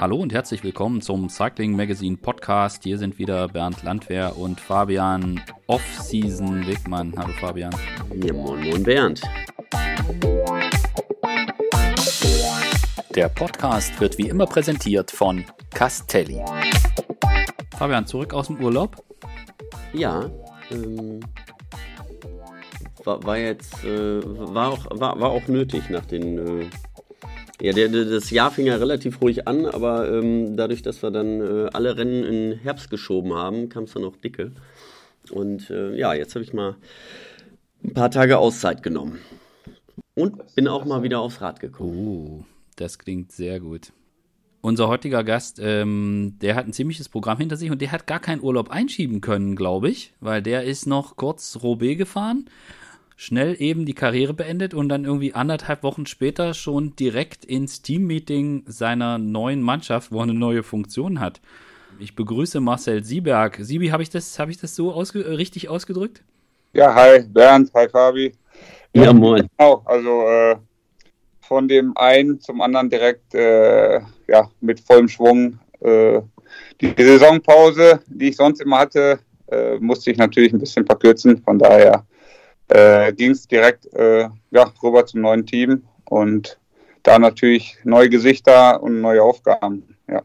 Hallo und herzlich willkommen zum Cycling Magazine Podcast. Hier sind wieder Bernd Landwehr und Fabian Off-Season Wegmann. Hallo Fabian. Ja, moin, moin Bernd. Der Podcast wird wie immer präsentiert von Castelli. Fabian, zurück aus dem Urlaub? Ja, ähm, war, war, jetzt, äh, war, auch, war, war auch nötig nach den äh, ja, der, der, das Jahr fing ja relativ ruhig an, aber ähm, dadurch, dass wir dann äh, alle Rennen in Herbst geschoben haben, kam es dann auch dicke. Und äh, ja, jetzt habe ich mal ein paar Tage Auszeit genommen. Und bin auch mal wieder aufs Rad gekommen. Uh, das klingt sehr gut. Unser heutiger Gast, ähm, der hat ein ziemliches Programm hinter sich und der hat gar keinen Urlaub einschieben können, glaube ich, weil der ist noch kurz Roubaix gefahren schnell eben die Karriere beendet und dann irgendwie anderthalb Wochen später schon direkt ins Teammeeting seiner neuen Mannschaft, wo er eine neue Funktion hat. Ich begrüße Marcel Sieberg. Siebi, habe ich das, habe ich das so ausge richtig ausgedrückt? Ja, hi Bernd, hi Fabi. Ja, ja moin. Genau, also äh, von dem einen zum anderen direkt äh, ja, mit vollem Schwung. Äh, die Saisonpause, die ich sonst immer hatte, äh, musste ich natürlich ein bisschen verkürzen. Von daher äh, ging es direkt äh, ja, rüber zum neuen Team und da natürlich neue Gesichter und neue Aufgaben. Ja.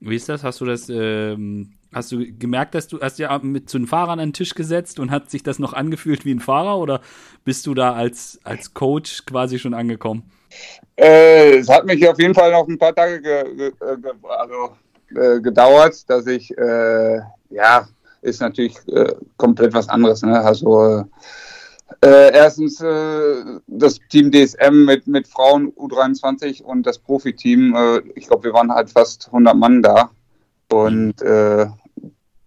Wie ist das? Hast du das, ähm, hast du gemerkt, dass du hast ja mit zu den Fahrern an den Tisch gesetzt und hat sich das noch angefühlt wie ein Fahrer oder bist du da als, als Coach quasi schon angekommen? Äh, es hat mich auf jeden Fall noch ein paar Tage ge, ge, ge, also, äh, gedauert, dass ich äh, ja ist natürlich äh, komplett was anderes. Ne? Also äh, erstens äh, das Team DSM mit, mit Frauen U23 und das Profiteam. Äh, ich glaube, wir waren halt fast 100 Mann da. Und äh,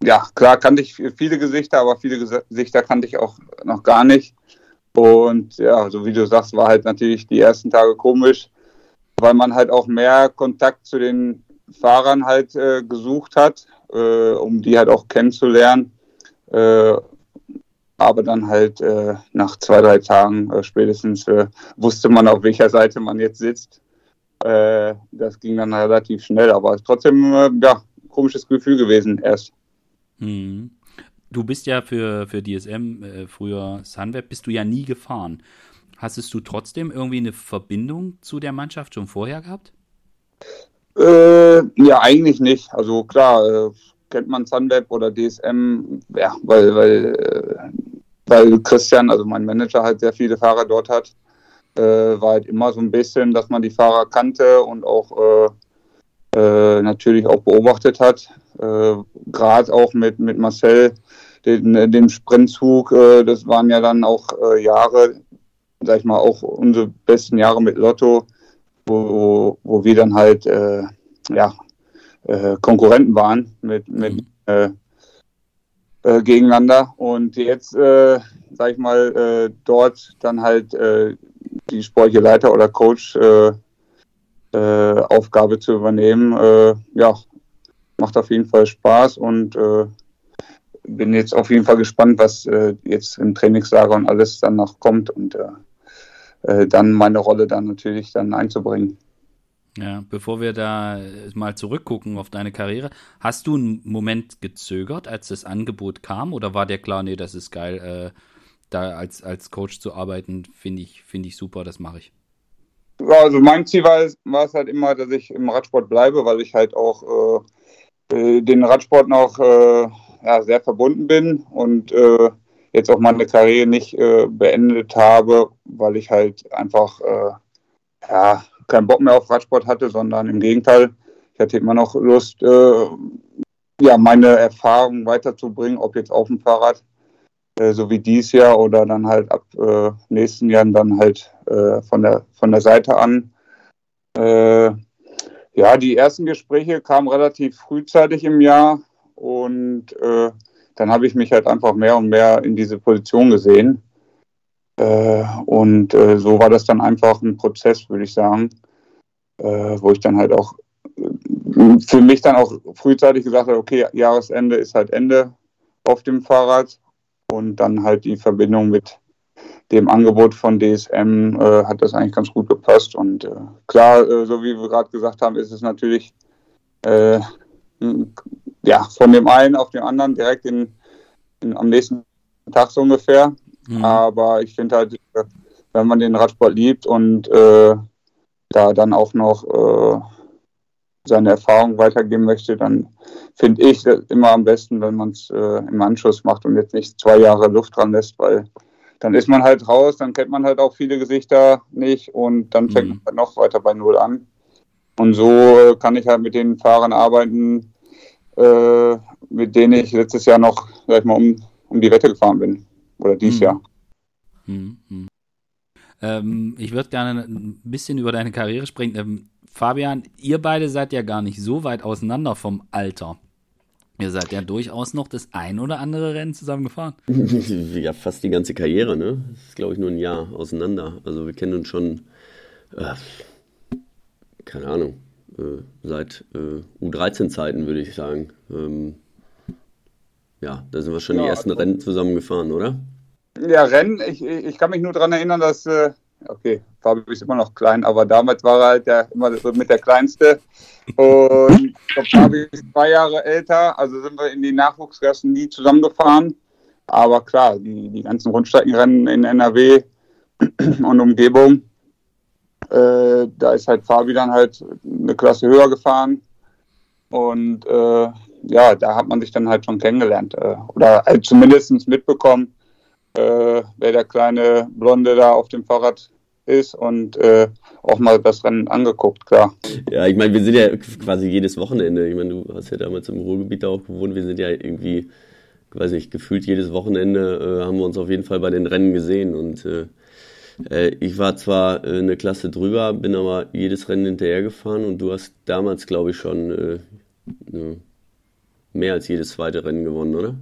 ja, klar kannte ich viele Gesichter, aber viele Gesichter kannte ich auch noch gar nicht. Und ja, so wie du sagst, war halt natürlich die ersten Tage komisch, weil man halt auch mehr Kontakt zu den Fahrern halt äh, gesucht hat äh, um die halt auch kennenzulernen. Äh, aber dann halt äh, nach zwei, drei Tagen äh, spätestens äh, wusste man, auf welcher Seite man jetzt sitzt. Äh, das ging dann relativ schnell, aber trotzdem, ja, komisches Gefühl gewesen erst. Hm. Du bist ja für, für DSM, früher Sunweb, bist du ja nie gefahren. Hastest du trotzdem irgendwie eine Verbindung zu der Mannschaft schon vorher gehabt? Äh, ja, eigentlich nicht. Also klar, äh, kennt man Sunweb oder DSM, ja, weil, weil, äh, weil Christian, also mein Manager, halt sehr viele Fahrer dort hat. Äh, war halt immer so ein bisschen, dass man die Fahrer kannte und auch äh, äh, natürlich auch beobachtet hat. Gerade auch mit, mit Marcel, den, den Sprintzug, das waren ja dann auch Jahre, sag ich mal, auch unsere besten Jahre mit Lotto wo, wo wir dann halt äh, ja, äh, Konkurrenten waren mit, mit mhm. äh, äh, gegeneinander. Und jetzt, äh, sag ich mal, äh, dort dann halt äh, die sportliche Leiter oder Coach äh, äh, Aufgabe zu übernehmen, äh, ja, macht auf jeden Fall Spaß und äh, bin jetzt auf jeden Fall gespannt, was äh, jetzt im Trainingslager und alles dann noch kommt und äh, äh, dann meine Rolle dann natürlich dann einzubringen. Ja, bevor wir da mal zurückgucken auf deine Karriere, hast du einen Moment gezögert, als das Angebot kam, oder war dir klar, nee, das ist geil, äh, da als, als Coach zu arbeiten, finde ich, finde ich super, das mache ich. Also mein Ziel war es, war es halt immer, dass ich im Radsport bleibe, weil ich halt auch äh, äh den Radsport noch äh, ja, sehr verbunden bin und äh, jetzt auch meine Karriere nicht äh, beendet habe, weil ich halt einfach äh, ja, keinen Bock mehr auf Radsport hatte, sondern im Gegenteil, ich hatte immer noch Lust, äh, ja, meine Erfahrungen weiterzubringen, ob jetzt auf dem Fahrrad, äh, so wie dies Jahr oder dann halt ab äh, nächsten Jahren dann halt äh, von, der, von der Seite an. ja, die ersten Gespräche kamen relativ frühzeitig im Jahr und dann habe ich mich halt einfach mehr und mehr in diese Position gesehen. Äh, und äh, so war das dann einfach ein Prozess, würde ich sagen, äh, wo ich dann halt auch für mich dann auch frühzeitig gesagt habe, okay, Jahresende ist halt Ende auf dem Fahrrad und dann halt die Verbindung mit, dem Angebot von DSM äh, hat das eigentlich ganz gut gepasst. Und äh, klar, äh, so wie wir gerade gesagt haben, ist es natürlich äh, ja, von dem einen auf den anderen direkt in, in am nächsten Tag so ungefähr. Mhm. Aber ich finde halt, wenn man den Radsport liebt und äh, da dann auch noch äh, seine Erfahrung weitergeben möchte, dann finde ich immer am besten, wenn man es äh, im Anschluss macht und jetzt nicht zwei Jahre Luft dran lässt, weil dann ist man halt raus, dann kennt man halt auch viele Gesichter nicht und dann fängt mhm. man halt noch weiter bei Null an. Und so kann ich halt mit den Fahrern arbeiten, äh, mit denen ich letztes Jahr noch, sag ich mal, um, um die Wette gefahren bin. Oder dieses mhm. Jahr. Mhm. mhm. Ähm, ich würde gerne ein bisschen über deine Karriere sprechen. Ähm, Fabian, ihr beide seid ja gar nicht so weit auseinander vom Alter. Ihr seid ja durchaus noch das ein oder andere Rennen zusammen gefahren. ja, fast die ganze Karriere, ne? Das ist, glaube ich, nur ein Jahr auseinander. Also wir kennen uns schon, äh, keine Ahnung, äh, seit äh, U13-Zeiten, würde ich sagen. Ähm, ja, da sind wir schon ja, die ersten also, Rennen zusammen gefahren, oder? Ja, Rennen, ich, ich kann mich nur daran erinnern, dass äh, okay, Fabio ist immer noch klein, aber damals war er halt der, immer so mit der Kleinste. Und Fabio ist zwei Jahre älter, also sind wir in die Nachwuchsklassen nie zusammengefahren. Aber klar, die, die ganzen Rundstreckenrennen in NRW und Umgebung, äh, da ist halt Fabi dann halt eine Klasse höher gefahren. Und äh, ja, da hat man sich dann halt schon kennengelernt. Äh, oder halt zumindest mitbekommen, äh, wer der kleine Blonde da auf dem Fahrrad ist und äh, auch mal das Rennen angeguckt, klar. Ja, ich meine, wir sind ja quasi jedes Wochenende. Ich meine, du hast ja damals im Ruhrgebiet auch gewohnt. Wir sind ja irgendwie, weiß ich, gefühlt jedes Wochenende äh, haben wir uns auf jeden Fall bei den Rennen gesehen. Und ich war zwar äh, eine Klasse drüber, bin aber jedes Rennen hinterher gefahren und du hast damals, glaube ich, schon äh, mehr als jedes zweite Rennen gewonnen, oder?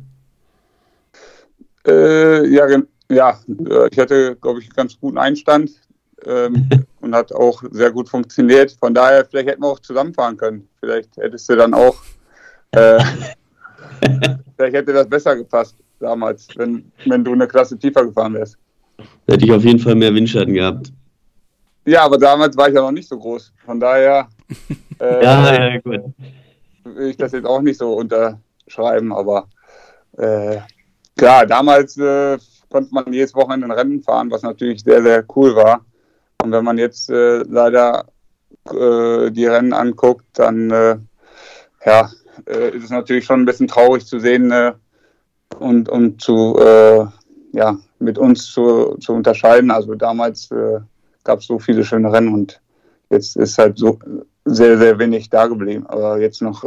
Äh, ja, ja, äh, ich hatte, glaube ich, einen ganz guten Einstand ähm, und hat auch sehr gut funktioniert. Von daher, vielleicht hätten wir auch zusammenfahren können. Vielleicht hättest du dann auch, äh, vielleicht hätte das besser gepasst damals, wenn, wenn du eine Klasse tiefer gefahren wärst. Hätte ich auf jeden Fall mehr Windschatten gehabt. Ja, aber damals war ich ja noch nicht so groß. Von daher äh, ja, ja, gut. will ich das jetzt auch nicht so unterschreiben, aber äh, klar, damals äh, konnte man jedes Wochenende ein Rennen fahren, was natürlich sehr, sehr cool war. Und wenn man jetzt äh, leider äh, die Rennen anguckt, dann äh, ja, äh, ist es natürlich schon ein bisschen traurig zu sehen äh, und, und zu, ja, mit uns zu, zu unterscheiden. Also damals gab es so viele schöne Rennen und jetzt ist halt so sehr, sehr wenig da geblieben. Aber jetzt noch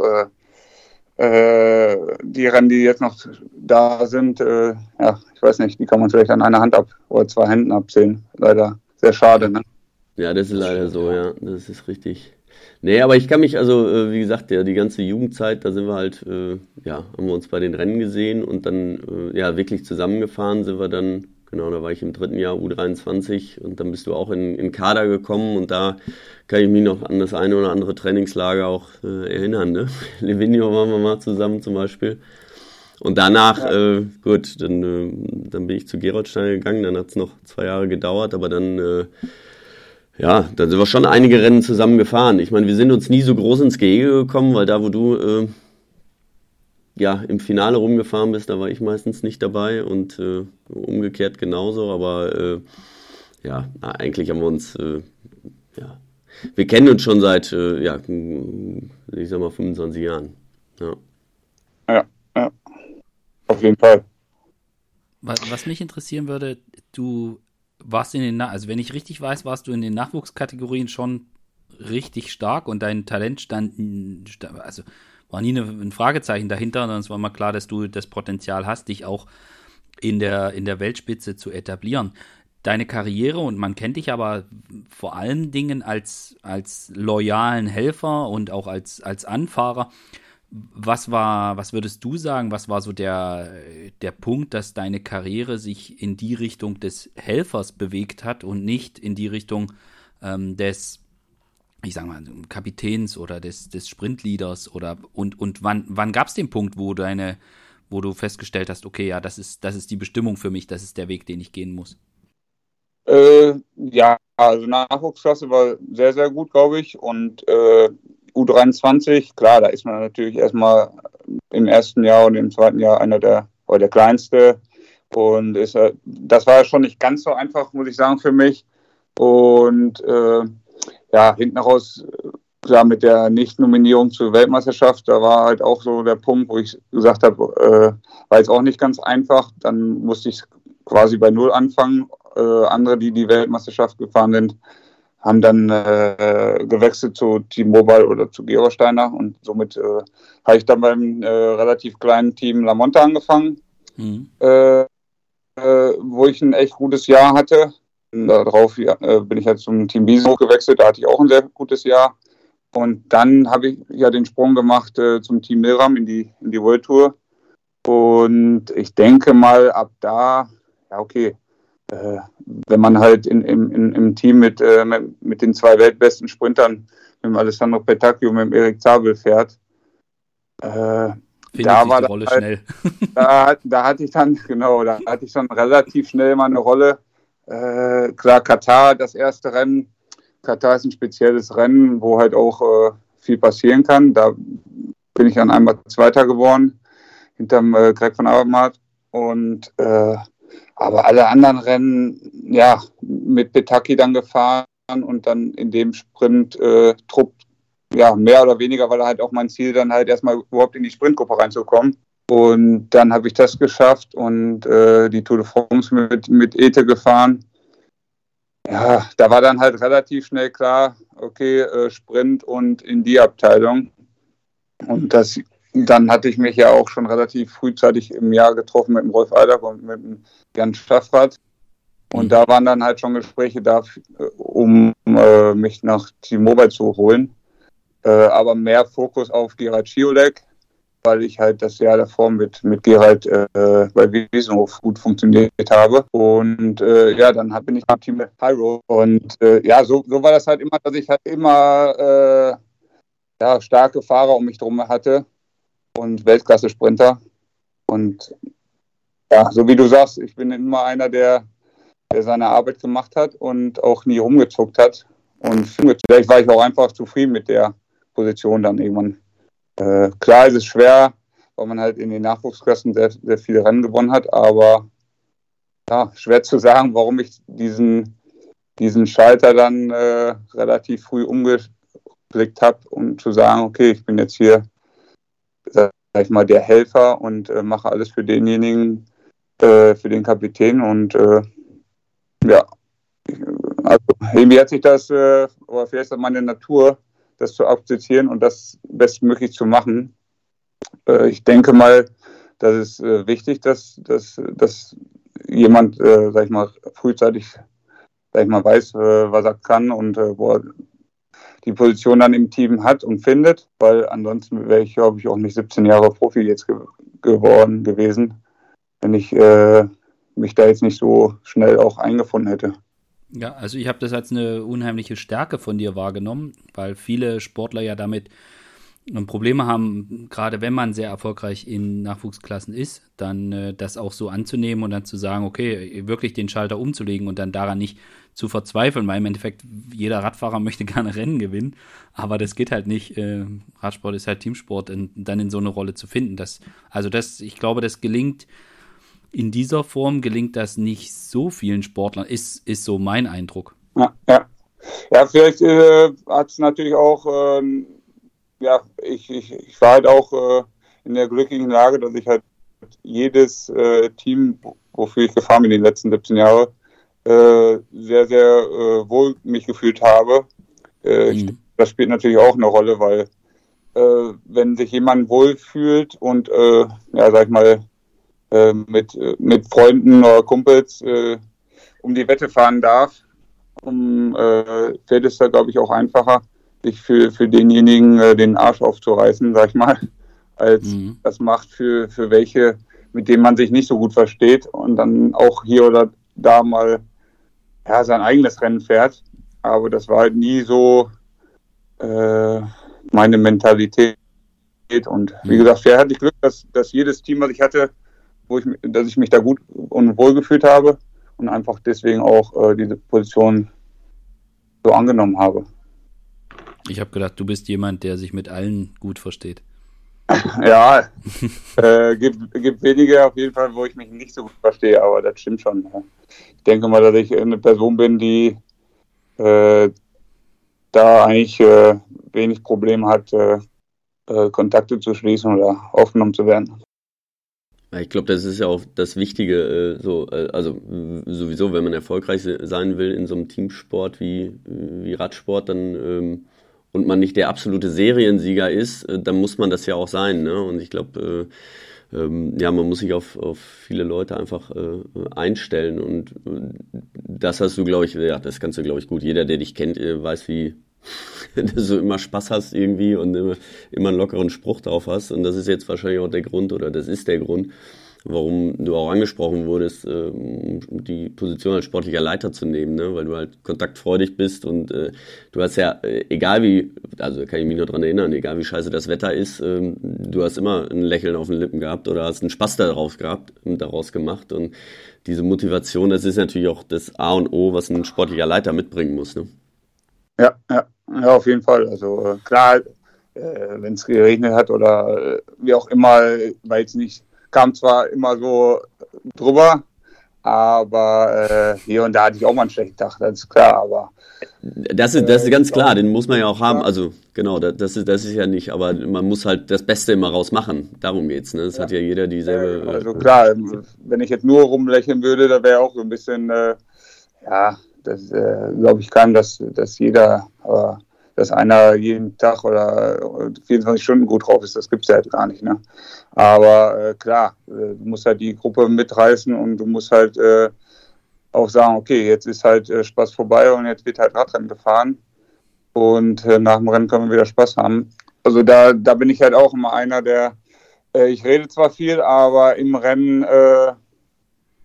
äh, die Rennen, die jetzt noch da sind, äh, ja, ich weiß nicht, die kann man vielleicht an einer Hand ab oder zwei Händen abzählen. Leider sehr schade, ne? Ja, das ist leider so, ja, das ist richtig. Nee, aber ich kann mich, also, äh, wie gesagt, ja, die ganze Jugendzeit, da sind wir halt, äh, ja, haben wir uns bei den Rennen gesehen und dann, äh, ja, wirklich zusammengefahren sind wir dann Genau, da war ich im dritten Jahr U23 und dann bist du auch in, in Kader gekommen und da kann ich mich noch an das eine oder andere Trainingslager auch äh, erinnern. Ne? Livigno waren wir mal zusammen zum Beispiel. Und danach, ja. äh, gut, dann, äh, dann bin ich zu Geroldstein gegangen, dann hat es noch zwei Jahre gedauert, aber dann, äh, ja, dann sind wir schon einige Rennen zusammen gefahren. Ich meine, wir sind uns nie so groß ins Gehege gekommen, weil da, wo du äh, ja, im Finale rumgefahren bist, da war ich meistens nicht dabei und äh, umgekehrt genauso, aber äh, ja, eigentlich haben wir uns, äh, ja, wir kennen uns schon seit, äh, ja, ich sag mal 25 Jahren. Ja. ja, ja, auf jeden Fall. Was, was mich interessieren würde, du warst in den, also wenn ich richtig weiß, warst du in den Nachwuchskategorien schon richtig stark und dein Talent stand, also war nie ein Fragezeichen dahinter, sondern es war immer klar, dass du das Potenzial hast, dich auch in der, in der Weltspitze zu etablieren. Deine Karriere, und man kennt dich aber vor allen Dingen als, als loyalen Helfer und auch als, als Anfahrer. Was war, was würdest du sagen, was war so der, der Punkt, dass deine Karriere sich in die Richtung des Helfers bewegt hat und nicht in die Richtung ähm, des ich sag mal, Kapitäns oder des, des Sprintleaders oder und, und wann, wann gab es den Punkt, wo deine, wo du festgestellt hast, okay, ja, das ist, das ist die Bestimmung für mich, das ist der Weg, den ich gehen muss? Äh, ja, also Nachwuchsklasse war sehr, sehr gut, glaube ich. Und äh, U23, klar, da ist man natürlich erstmal im ersten Jahr und im zweiten Jahr einer der, oder der kleinste. Und ist, äh, das war schon nicht ganz so einfach, muss ich sagen, für mich. Und äh, ja, hinten raus, klar, mit der Nicht-Nominierung zur Weltmeisterschaft, da war halt auch so der Punkt, wo ich gesagt habe, äh, war jetzt auch nicht ganz einfach. Dann musste ich quasi bei Null anfangen. Äh, andere, die die Weltmeisterschaft gefahren sind, haben dann äh, gewechselt zu T-Mobile oder zu Gerolsteiner und somit äh, habe ich dann beim äh, relativ kleinen Team Lamonte angefangen, mhm. Äh, äh, wo ich ein echt gutes Jahr hatte. Darauf ja, bin ich halt zum Team Biso gewechselt, da hatte ich auch ein sehr gutes Jahr. Und dann habe ich ja den Sprung gemacht zum Team Milram in die, in die World Tour. Und ich denke mal, ab da, ja okay, äh, wenn man halt in, in, im Team mit, äh, mit den zwei weltbesten Sprintern, mit dem Alessandro Petacchio und mit dem Erik Zabel fährt, äh, da war die Rolle halt, schnell. Da, da, hatte ich dann, genau, da hatte ich dann relativ schnell mal eine Rolle. Äh, klar, Katar, das erste Rennen. Katar ist ein spezielles Rennen, wo halt auch äh, viel passieren kann. Da bin ich dann einmal Zweiter geworden, hinterm äh, Greg von Abermatt. Und äh, aber alle anderen Rennen, ja, mit Betaki dann gefahren und dann in dem Sprint-Trupp, äh, ja, mehr oder weniger, weil halt auch mein Ziel dann halt erstmal überhaupt in die Sprintgruppe reinzukommen. Und dann habe ich das geschafft und äh, die Tour de France mit, mit Ete gefahren. Ja, da war dann halt relativ schnell klar, okay, äh, Sprint und in die Abteilung. Und das dann hatte ich mich ja auch schon relativ frühzeitig im Jahr getroffen mit dem Rolf Eider und mit dem Jan Staffrath. Und mhm. da waren dann halt schon Gespräche da, um äh, mich nach T-Mobile zu holen. Äh, aber mehr Fokus auf Gerald Schiolek, weil ich halt das Jahr davor mit, mit Gerald äh, bei Wiesenhof gut funktioniert habe. Und äh, ja, dann bin ich im Team Hyro. Und äh, ja, so, so war das halt immer, dass ich halt immer äh, ja, starke Fahrer um mich drum hatte und Weltklasse-Sprinter. Und ja, so wie du sagst, ich bin immer einer, der, der seine Arbeit gemacht hat und auch nie rumgezuckt hat. Und vielleicht war ich auch einfach zufrieden mit der Position dann irgendwann. Äh, klar ist es schwer, weil man halt in den Nachwuchsklassen sehr, sehr viele Rennen gewonnen hat, aber ja, schwer zu sagen, warum ich diesen, diesen Schalter dann äh, relativ früh umgeblickt habe, um zu sagen, okay, ich bin jetzt hier sag ich mal, der Helfer und äh, mache alles für denjenigen, äh, für den Kapitän und äh, ja, also irgendwie hat sich das, äh, oder vielleicht ist meine Natur, das zu akzeptieren und das bestmöglich zu machen. Äh, ich denke mal, das ist äh, wichtig, dass, dass, dass jemand, sag ich mal, frühzeitig, sag ich mal, weiß, was er kann und wo er die Position dann im Team hat und findet, weil ansonsten wäre ich, glaube ich, auch nicht 17 Jahre Profi jetzt ge geworden gewesen, wenn ich äh, mich da jetzt nicht so schnell auch eingefunden hätte. Ja, also ich habe das als eine unheimliche Stärke von dir wahrgenommen, weil viele Sportler ja damit Probleme haben, gerade wenn man sehr erfolgreich in Nachwuchsklassen ist, dann äh, das auch so anzunehmen und dann zu sagen, okay, wirklich den Schalter umzulegen und dann daran nicht zu verzweifeln, weil im Endeffekt jeder Radfahrer möchte gerne Rennen gewinnen, aber das geht halt nicht. Äh, Radsport ist halt Teamsport und dann in so eine Rolle zu finden. Das, also das, ich glaube, das gelingt in dieser Form gelingt das nicht so vielen Sportlern, ist, ist so mein Eindruck. Ja, ja. ja vielleicht äh, hat es natürlich auch äh, ja, ich, ich, ich war halt auch äh, in der glücklichen Lage, dass ich halt jedes äh, Team, wofür ich gefahren bin die letzten 17 Jahre, äh, sehr, sehr äh, wohl mich gefühlt habe. Äh, mhm. ich, das spielt natürlich auch eine Rolle, weil äh, wenn sich jemand wohlfühlt und, äh, ja, sag ich mal, äh, mit, äh, mit Freunden oder Kumpels äh, um die Wette fahren darf, um, äh, fällt es da, glaube ich, auch einfacher, sich für, für denjenigen äh, den Arsch aufzureißen, sag ich mal, als mhm. das macht für, für welche, mit denen man sich nicht so gut versteht und dann auch hier oder da mal ja, sein eigenes Rennen fährt. Aber das war halt nie so äh, meine Mentalität. Und wie mhm. gesagt, fair hatte ich Glück, dass, dass jedes Team, was ich hatte, wo ich, dass ich mich da gut und wohl gefühlt habe und einfach deswegen auch äh, diese Position so angenommen habe. Ich habe gedacht, du bist jemand, der sich mit allen gut versteht. Ja, äh, gibt, gibt wenige auf jeden Fall, wo ich mich nicht so gut verstehe, aber das stimmt schon. Ich denke mal, dass ich eine Person bin, die äh, da eigentlich äh, wenig Probleme hat, äh, äh, Kontakte zu schließen oder aufgenommen zu werden. Ich glaube, das ist ja auch das Wichtige, äh, so, also sowieso, wenn man erfolgreich sein will in so einem Teamsport wie, wie Radsport, dann ähm, und man nicht der absolute Seriensieger ist, äh, dann muss man das ja auch sein. Ne? Und ich glaube, äh, ähm, ja, man muss sich auf, auf viele Leute einfach äh, einstellen. Und äh, das hast du, glaube ich, ja, das kannst du, glaube ich, gut. Jeder, der dich kennt, äh, weiß, wie dass du immer Spaß hast irgendwie und immer, immer einen lockeren Spruch drauf hast. Und das ist jetzt wahrscheinlich auch der Grund oder das ist der Grund, warum du auch angesprochen wurdest, ähm, die Position als sportlicher Leiter zu nehmen, ne? weil du halt kontaktfreudig bist und äh, du hast ja, äh, egal wie, also kann ich mich nur dran erinnern, egal wie scheiße das Wetter ist, ähm, du hast immer ein Lächeln auf den Lippen gehabt oder hast einen Spaß daraus gehabt daraus gemacht und diese Motivation, das ist natürlich auch das A und O, was ein sportlicher Leiter mitbringen muss. Ne? Ja, ja, ja, auf jeden Fall. Also äh, klar, äh, wenn es geregnet hat oder äh, wie auch immer, weil es nicht kam zwar immer so drüber, aber äh, hier und da hatte ich auch mal einen schlechten Tag, das ist klar, aber. Das ist, das ist ganz klar, den muss man ja auch haben. Also, genau, das ist, das ist ja nicht, aber man muss halt das Beste immer rausmachen. Darum geht's, ne? Das ja. hat ja jeder dieselbe. Also, klar, wenn ich jetzt nur rumlächeln würde, da wäre auch so ein bisschen, äh, ja, das äh, glaube ich kann, dass, dass jeder, aber dass einer jeden Tag oder 24 Stunden gut drauf ist, das gibt es ja halt gar nicht. Ne? Aber äh, klar, äh, du musst halt die Gruppe mitreißen und du musst halt äh, auch sagen, okay, jetzt ist halt äh, Spaß vorbei und jetzt wird halt Radrennen gefahren und äh, nach dem Rennen können wir wieder Spaß haben. Also da, da bin ich halt auch immer einer, der, äh, ich rede zwar viel, aber im Rennen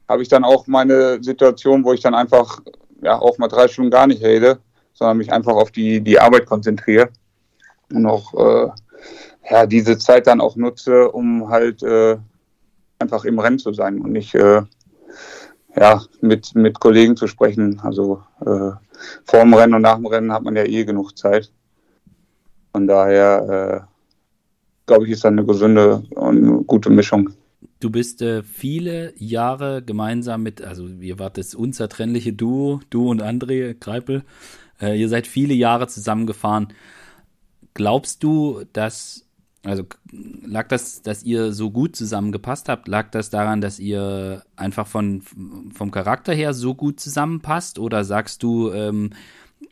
habe ich dann auch meine Situation, wo ich dann einfach ja auch mal drei Stunden gar nicht rede sondern mich einfach auf die, die Arbeit konzentriere und auch äh, ja, diese Zeit dann auch nutze, um halt äh, einfach im Rennen zu sein und nicht äh, ja, mit, mit Kollegen zu sprechen. Also äh, vor dem Rennen und nach dem Rennen hat man ja eh genug Zeit. Von daher äh, glaube ich, ist da eine gesunde und gute Mischung. Du bist äh, viele Jahre gemeinsam mit, also ihr wart das unzertrennliche Duo, du und André Greipel, äh, ihr seid viele Jahre zusammengefahren. Glaubst du, dass, also lag das, dass ihr so gut zusammengepasst habt? Lag das daran, dass ihr einfach von, vom Charakter her so gut zusammenpasst? Oder sagst du, ähm,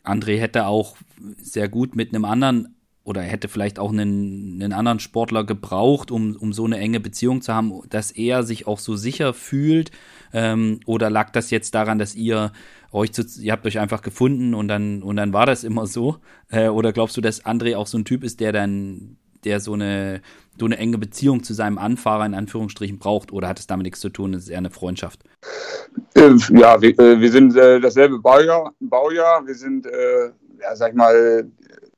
André hätte auch sehr gut mit einem anderen oder hätte vielleicht auch einen, einen anderen Sportler gebraucht, um, um so eine enge Beziehung zu haben, dass er sich auch so sicher fühlt? Ähm, oder lag das jetzt daran, dass ihr euch zu, ihr habt euch einfach gefunden und dann und dann war das immer so? Äh, oder glaubst du, dass André auch so ein Typ ist, der dann der so eine so eine enge Beziehung zu seinem Anfahrer in Anführungsstrichen braucht oder hat es damit nichts zu tun? Es ist eher eine Freundschaft. Ähm, ja, wir, äh, wir sind äh, dasselbe Baujahr, Baujahr. Wir sind, äh, ja, sag ich mal,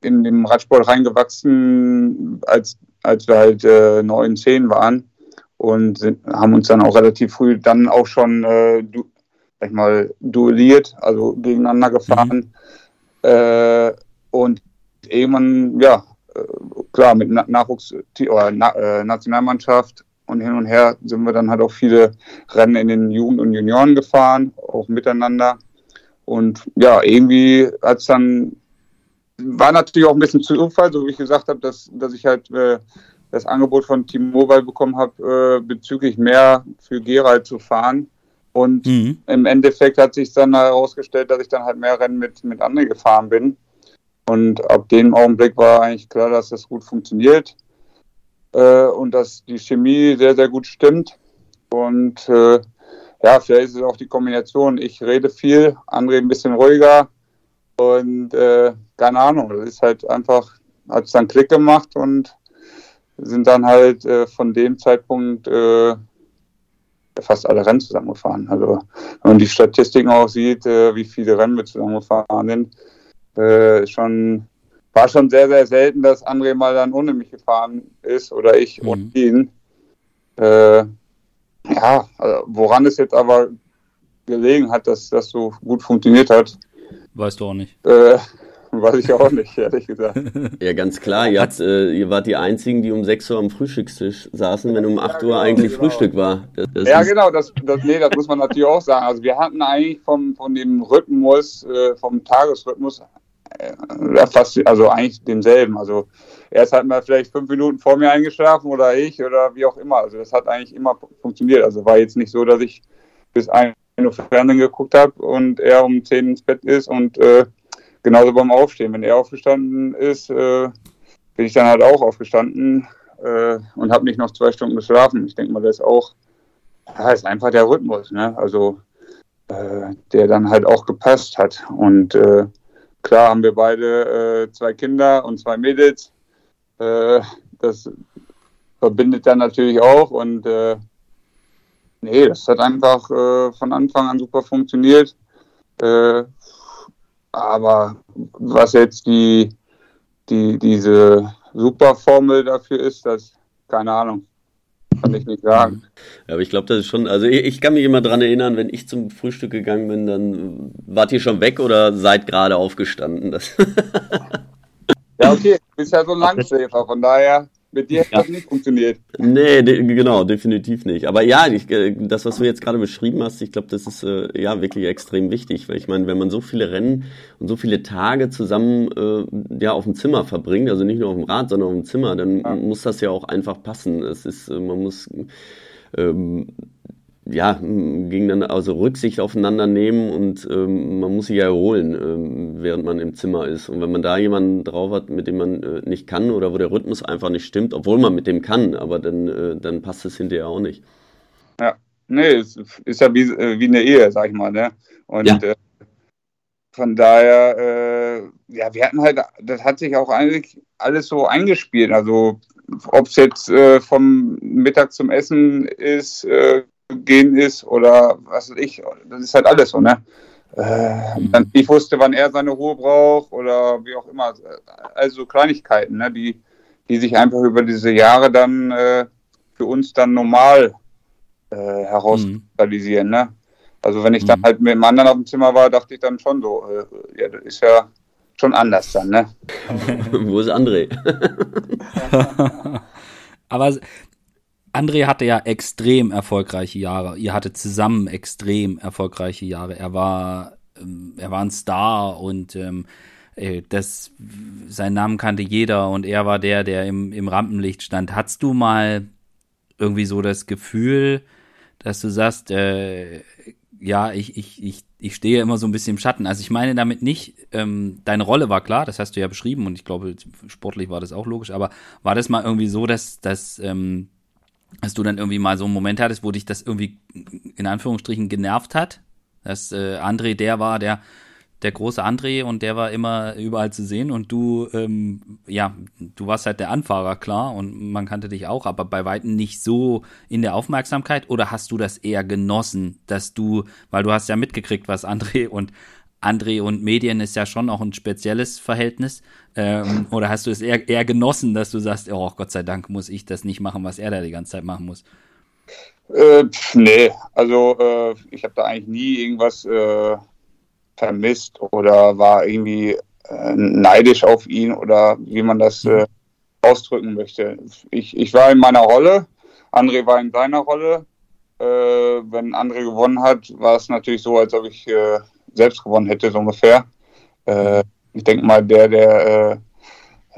in den Radsport reingewachsen, als, als wir halt äh, 9, 10 waren und sind, haben uns dann auch relativ früh dann auch schon äh, du, sag ich mal, duelliert, also gegeneinander gefahren. Mhm. Äh, und irgendwann, ja, äh, klar, mit Nachwuchs- oder Na äh, Nationalmannschaft und hin und her sind wir dann halt auch viele Rennen in den Jugend- und Junioren gefahren, auch miteinander. Und ja, irgendwie hat es dann, war natürlich auch ein bisschen Zufall, so wie ich gesagt habe, dass, dass ich halt äh, das Angebot von Team Mobile bekommen habe, äh, bezüglich mehr für Gerald zu fahren. Und mhm. im Endeffekt hat sich dann herausgestellt, dass ich dann halt mehr Rennen mit, mit André gefahren bin. Und ab dem Augenblick war eigentlich klar, dass das gut funktioniert äh, und dass die Chemie sehr, sehr gut stimmt. Und äh, ja, vielleicht ist es auch die Kombination. Ich rede viel, André ein bisschen ruhiger und äh, keine Ahnung, das ist halt einfach, hat es dann Klick gemacht und sind dann halt äh, von dem Zeitpunkt äh, fast alle Rennen zusammengefahren. Also wenn man die Statistiken auch sieht, äh, wie viele Rennen wir zusammengefahren sind, äh, schon war schon sehr, sehr selten, dass André mal dann ohne mich gefahren ist oder ich mhm. ohne ihn. Äh, ja, also woran es jetzt aber gelegen hat, dass das so gut funktioniert hat. Weißt du auch nicht. Äh, weiß ich auch nicht, ehrlich gesagt. Ja, ganz klar, ihr, habt, äh, ihr wart die Einzigen, die um 6 Uhr am Frühstückstisch saßen, wenn um 8 genau, Uhr eigentlich genau. Frühstück war. Das, das ja, genau, das, das, nee, das muss man natürlich auch sagen. Also wir hatten eigentlich vom, von dem Rhythmus, äh, vom Tagesrhythmus, äh, fast, also eigentlich denselben. Also erst hat man vielleicht fünf Minuten vor mir eingeschlafen oder ich oder wie auch immer. Also das hat eigentlich immer funktioniert. Also war jetzt nicht so, dass ich bis ein Uhr Fernsehen geguckt habe und er um zehn ins Bett ist und äh, genauso beim Aufstehen. Wenn er aufgestanden ist, äh, bin ich dann halt auch aufgestanden äh, und habe nicht noch zwei Stunden geschlafen. Ich denke mal, das ist auch, ja, ist einfach der Rhythmus, ne? Also äh, der dann halt auch gepasst hat. Und äh, klar haben wir beide äh, zwei Kinder und zwei Mädels. Äh, das verbindet dann natürlich auch und äh, nee, das hat einfach äh, von Anfang an super funktioniert. Äh, aber was jetzt die, die, diese Superformel dafür ist, das keine Ahnung. Kann ich nicht sagen. Ja, aber ich glaube, das ist schon, also ich, ich kann mich immer dran erinnern, wenn ich zum Frühstück gegangen bin, dann wart ihr schon weg oder seid gerade aufgestanden. Das Ja, okay, du bist ja so ein Langschläfer, von daher, mit dir hat das nicht funktioniert. nee, de genau, definitiv nicht. Aber ja, ich, äh, das, was du jetzt gerade beschrieben hast, ich glaube, das ist äh, ja wirklich extrem wichtig, weil ich meine, wenn man so viele Rennen und so viele Tage zusammen äh, ja auf dem Zimmer verbringt, also nicht nur auf dem Rad, sondern auf dem Zimmer, dann Ja. muss das ja auch einfach passen. Es ist, äh, man muss ähm, ja, gegeneinander, also Rücksicht aufeinander nehmen und ähm, man muss sich ja erholen, ähm, während man im Zimmer ist. Und wenn man da jemanden drauf hat, mit dem man äh, nicht kann oder wo der Rhythmus einfach nicht stimmt, obwohl man mit dem kann, aber dann, äh, dann passt es hinterher auch nicht. Nee, es ist ja wie, äh, wie eine Ehe, sag ich mal, ne? Und Ja. äh, von daher, äh, ja, wir hatten halt, das hat sich auch eigentlich alles so eingespielt. Also, ob es jetzt äh, vom Mittag zum Essen ist, äh, gehen ist oder was weiß ich, das ist halt alles so, ne? Äh, Mhm. dann, ich wusste, wann er seine Ruhe braucht oder wie auch immer. Also Kleinigkeiten, ne? die, die sich einfach über diese Jahre dann äh, für uns dann normal äh, herauskristallisieren. Ne? Also wenn ich dann Mhm. halt mit dem anderen auf dem Zimmer war, dachte ich dann schon so, äh, ja, das ist ja schon anders dann, ne? Wo ist André? Aber André hatte ja extrem erfolgreiche Jahre. Ihr hattet zusammen extrem erfolgreiche Jahre. Er war, ähm, er war ein Star und ähm, äh, das, seinen Namen kannte jeder und er war der, der im, im Rampenlicht stand. Hattest du mal irgendwie so das Gefühl, dass du sagst, äh, ja, ich, ich, ich, ich stehe immer so ein bisschen im Schatten. Also ich meine damit nicht, ähm, deine Rolle war klar, das hast du ja beschrieben und ich glaube, sportlich war das auch logisch, aber war das mal irgendwie so, dass, dass, ähm, dass du dann irgendwie mal so einen Moment hattest, wo dich das irgendwie in Anführungsstrichen genervt hat? Dass äh, André der war, der der große André und der war immer überall zu sehen und du, ähm, ja, du warst halt der Anfahrer, klar, und man kannte dich auch, aber bei Weitem nicht so in der Aufmerksamkeit oder hast du das eher genossen, dass du, weil du hast ja mitgekriegt, was André und André und Medien ist ja schon auch ein spezielles Verhältnis. Ähm, oder hast du es eher, eher genossen, dass du sagst, oh Gott sei Dank muss ich das nicht machen, was er da die ganze Zeit machen muss? Äh, nee, also äh, ich habe da eigentlich nie irgendwas äh, vermisst oder war irgendwie äh, neidisch auf ihn oder wie man das äh, ausdrücken möchte. Ich, ich war in meiner Rolle, André war in seiner Rolle. Äh, wenn André gewonnen hat, war es natürlich so, als ob ich äh, selbst gewonnen hätte, so ungefähr. Äh, ich denke mal, der, der äh,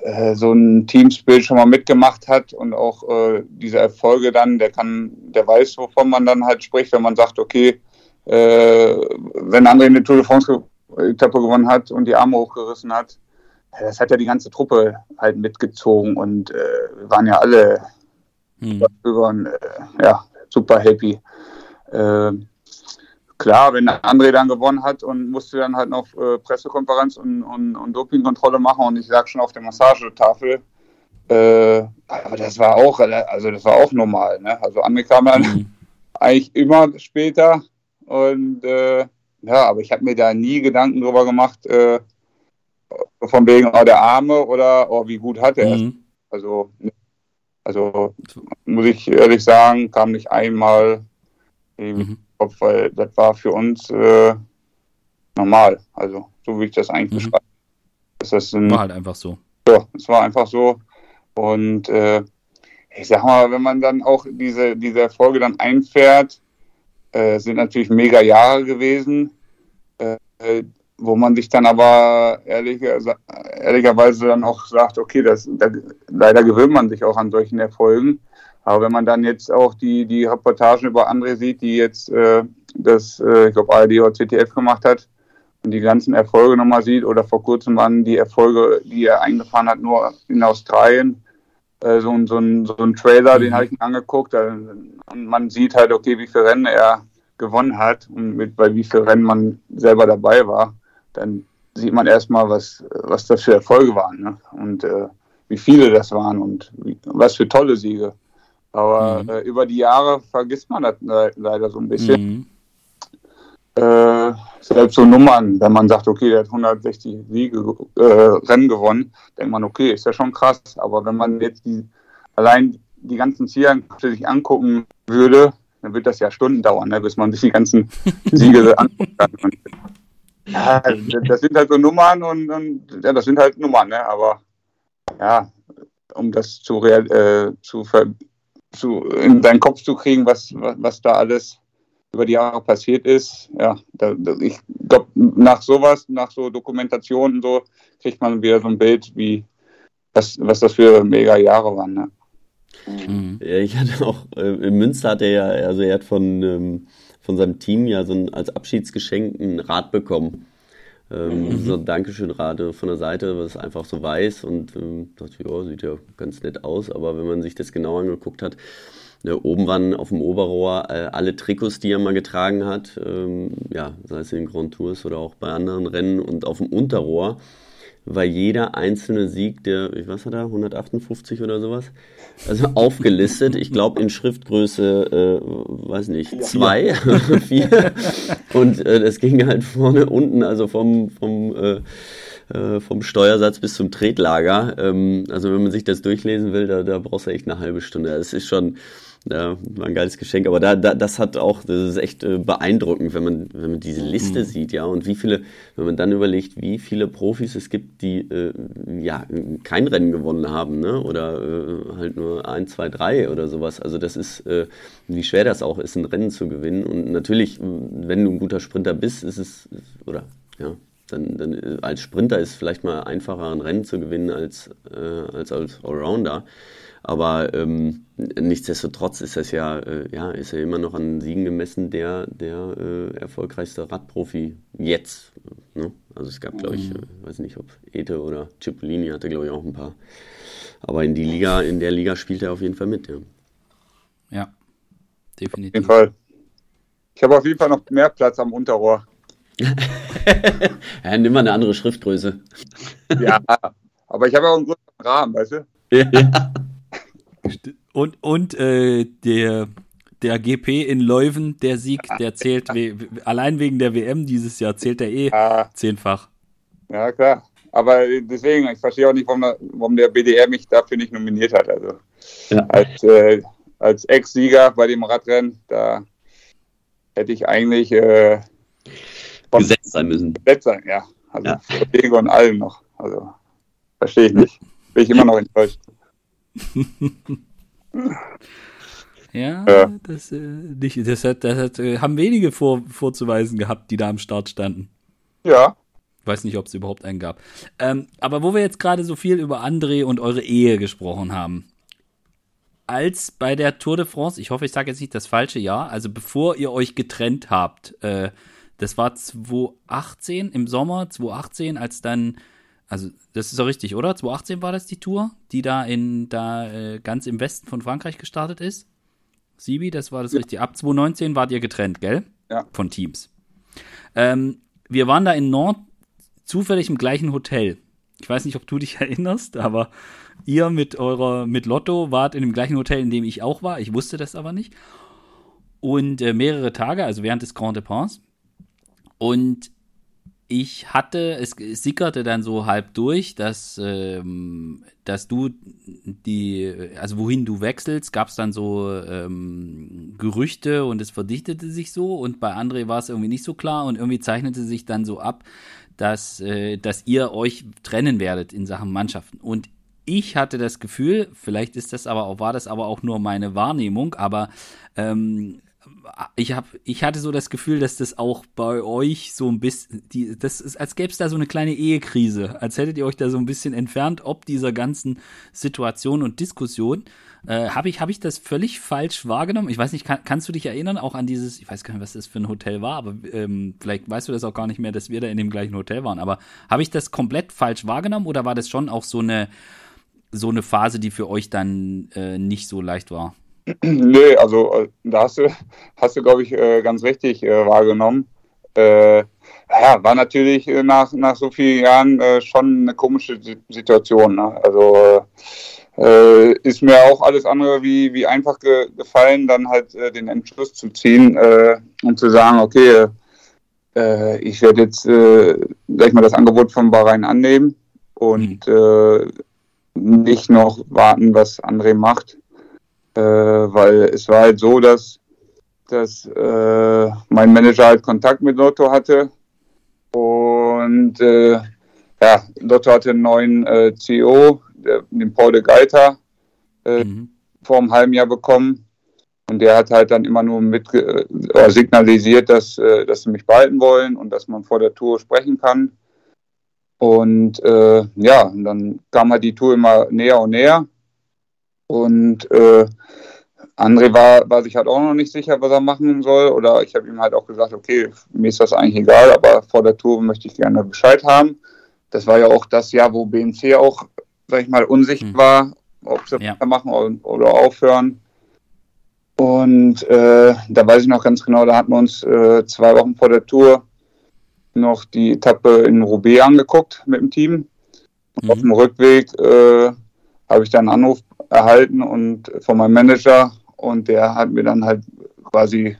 äh, so ein Teamspiel schon mal mitgemacht hat und auch äh, diese Erfolge dann, der kann, der weiß, wovon man dann halt spricht, wenn man sagt, okay, äh, wenn André eine Tour de France Etappe gewonnen hat und die Arme hochgerissen hat, das hat ja die ganze Truppe halt mitgezogen und äh, wir waren ja alle Hm. über ja, super happy. Äh, klar, wenn André dann gewonnen hat und musste dann halt noch äh, Pressekonferenz und, und, und Dopingkontrolle machen und ich lag schon auf der Massagetafel. Äh, aber das war auch, also das war auch normal. Ne? Also André kam dann Hm. eigentlich immer später und äh, ja, aber ich habe mir da nie Gedanken drüber gemacht, äh, von wegen, oh, der Arme oder oh, wie gut hat er es. Hm. Also, also muss ich ehrlich sagen, kam nicht einmal irgendwie Mhm. Kopf, weil das war für uns äh, normal. Also, so wie ich das eigentlich Mhm. beschreibe. Das ist ein, War halt einfach so. ja, es war einfach so. Und äh, ich sag mal, wenn man dann auch diese, diese Erfolge dann einfährt, äh, sind natürlich mega Jahre gewesen, äh, wo man sich dann aber ehrlicher, ehrlicherweise dann auch sagt, okay, das, da, leider gewöhnt man sich auch an solchen Erfolgen. Aber wenn man dann jetzt auch die, die Reportagen über andere sieht, die jetzt äh, das, äh, ich glaube, ARD oder ZDF gemacht hat, und die ganzen Erfolge nochmal sieht, oder vor kurzem waren die Erfolge, die er eingefahren hat, nur in Australien, äh, so, ein- so, ein, so ein Trailer, den Mhm. habe ich mir angeguckt, und man sieht halt, okay, wie viele Rennen er gewonnen hat und mit, bei wie vielen Rennen man selber dabei war, dann sieht man erstmal, was, was das für Erfolge waren ne? und äh, wie viele das waren und wie, was für tolle Siege. Aber Mhm. äh, über die Jahre vergisst man das le- leider so ein bisschen Mhm. äh, selbst so Nummern, wenn man sagt, okay, der hat 160 Siege, äh, Rennen gewonnen, denkt man, okay, ist ja schon krass. Aber wenn man jetzt die, allein die ganzen Zielankünfte sich angucken würde, dann wird das ja Stunden dauern, ne, bis man sich die ganzen Siege angucken kann. Und, ja, das sind halt so Nummern und, und ja, das sind halt Nummern, ne? aber ja, um das zu, real, äh, zu, ver, zu in deinen Kopf zu kriegen, was, was, was da alles über die Jahre passiert ist. Ja, da, da, ich glaube, nach sowas, nach so Dokumentationen so, kriegt man wieder so ein Bild, wie was, was das für mega Jahre waren. Ne? Mhm. Ja, ich hatte auch, äh, in Münster hat er ja, also er hat von, ähm, von seinem Team ja so ein, als Abschiedsgeschenk ein Rad bekommen. Ähm, So ein Dankeschön-Rad von der Seite, was einfach so weiß und ähm, dachte, ja, sieht ja ganz nett aus, aber wenn man sich das genau angeguckt hat, ne, oben waren auf dem Oberrohr äh, alle Trikots, die er mal getragen hat, ähm, ja, sei es in den Grand Tours oder auch bei anderen Rennen und auf dem Unterrohr war jeder einzelne Sieg der, ich weiß nicht, 158 oder sowas, also aufgelistet. Ich glaube in Schriftgröße, äh, weiß nicht, zwei, vier. Und äh, das ging halt vorne, unten, also vom vom äh, äh, vom Steuersatz bis zum Tretlager. Ähm, also wenn man sich das durchlesen will, da, da brauchst du echt eine halbe Stunde. Es ist schon ja, war ein geiles Geschenk, aber da, da, das hat auch, das ist echt äh, beeindruckend, wenn man, wenn man diese Liste sieht, ja, und wie viele, wenn man dann überlegt, wie viele Profis es gibt, die äh, ja kein Rennen gewonnen haben, ne, oder äh, halt nur ein, zwei, drei oder sowas. Also das ist, äh, wie schwer das auch ist, ein Rennen zu gewinnen. Und natürlich, wenn du ein guter Sprinter bist, ist es, oder ja, dann, dann äh, als Sprinter ist es vielleicht mal einfacher, ein Rennen zu gewinnen als, äh, als als Allrounder. Aber ähm, nichtsdestotrotz ist das ja, äh, ja, ist er immer noch an Siegen gemessen, der, der äh, erfolgreichste Radprofi jetzt. Ne? Also es gab, glaube ich, äh, weiß nicht, ob Ete oder Cipollini hatte, glaube ich, auch ein paar. Aber in die Liga, in der Liga spielt er auf jeden Fall mit, ja. Ja, Auf definitiv. jeden Fall. Ich habe auf jeden Fall noch mehr Platz am Unterrohr. ja nimm mal eine andere Schriftgröße. Ja, aber ich habe auch einen größeren Rahmen, weißt du? ja. Und, und äh, der, der GP in Leuven, der Sieg, der zählt we allein wegen der WM dieses Jahr, zählt er eh Ja, zehnfach. ja klar. Aber deswegen, ich verstehe auch nicht, warum, der- warum der BDR mich dafür nicht nominiert hat. Also Ja. als, äh, als Ex-Sieger bei dem Radrennen, da hätte ich eigentlich äh, Gesetzt sein müssen. Letzter, ja. Also Ja. und allem noch. Also verstehe ich nicht. Bin ich immer noch enttäuscht. Ja, Ja. das, äh, nicht, das, hat, das hat, äh, haben wenige vor, vorzuweisen gehabt, die da am Start standen. Ja, Weiß nicht, ob es überhaupt einen gab. Ähm, aber wo wir jetzt gerade so viel über André und eure Ehe gesprochen haben. Als bei der Tour de France, ich hoffe, ich sage jetzt nicht das falsche Jahr, also bevor ihr euch getrennt habt, äh, das war 2018, im Sommer 2018, als dann, also das ist doch richtig, oder? 2018 war das die Tour, die da in, da äh, ganz im Westen von Frankreich gestartet ist? Sibi, das war das richtig. Ab 2019 wart ihr getrennt, gell? Ja. Von Teams. Ähm, wir waren da in Nord zufällig im gleichen Hotel. Ich weiß nicht, ob du dich erinnerst, aber ihr mit eurer, mit Lotto wart in dem gleichen Hotel, in dem ich auch war. Ich wusste das aber nicht. Und äh, mehrere Tage, also während des Grand Depens. Und ich hatte, es, sickerte dann so halb durch, dass, ähm, dass du die, also wohin du wechselst, gab es dann so ähm, Gerüchte und es verdichtete sich so und bei André war es irgendwie nicht so klar und irgendwie zeichnete sich dann so ab, dass, äh, dass ihr euch trennen werdet in Sachen Mannschaften. Und ich hatte das Gefühl, vielleicht ist das aber auch, war das aber auch nur meine Wahrnehmung, aber ähm, ich habe, ich hatte so das Gefühl, dass das auch bei euch so ein bisschen, die, das ist, als gäbe es da so eine kleine Ehekrise, als hättet ihr euch da so ein bisschen entfernt, ob dieser ganzen Situation und Diskussion. Äh, habe ich, habe ich das völlig falsch wahrgenommen? Ich weiß nicht, kann, kannst du dich erinnern auch an dieses, ich weiß gar nicht, was das für ein Hotel war, aber ähm, vielleicht weißt du das auch gar nicht mehr, dass wir da in dem gleichen Hotel waren. Aber habe ich das komplett falsch wahrgenommen oder war das schon auch so eine, so eine Phase, die für euch dann äh, nicht so leicht war? Nee, also äh, da hast du, hast du glaube ich, äh, ganz richtig äh, wahrgenommen. Äh, ja, war natürlich nach, nach so vielen Jahren äh, schon eine komische Situation. Ne? Also äh, ist mir auch alles andere wie, wie einfach ge gefallen, dann halt den Entschluss zu ziehen und zu sagen, okay, ich werde jetzt gleich mal das Angebot von Bahrain annehmen und mhm. nicht noch warten, was André macht äh, weil es war halt so, dass, dass äh, mein Manager halt Kontakt mit Lotto hatte und äh, ja, Lotto hatte einen neuen äh, CEO, der, den Paul de Geiter, äh, mhm. vor einem halben Jahr bekommen. Und der hat halt dann immer nur mit äh, signalisiert, dass, äh, dass sie mich behalten wollen und dass man vor der Tour sprechen kann. Und äh, ja, und dann kam halt die Tour immer näher und näher. Und äh, André war, war sich halt auch noch nicht sicher, was er machen soll. Oder ich habe ihm halt auch gesagt, okay, mir ist das eigentlich egal, aber vor der Tour möchte ich gerne Bescheid haben. Das war ja auch das Jahr, wo BNC auch, sag ich mal, unsicher mhm. war, ob sie ja. machen oder aufhören. Und äh, da weiß ich noch ganz genau, da hatten wir uns äh, zwei Wochen vor der Tour noch die Etappe in Roubaix angeguckt mit dem Team. Und mhm. auf dem Rückweg äh, habe ich dann einen Anruf erhalten und von meinem Manager und der hat mir dann halt quasi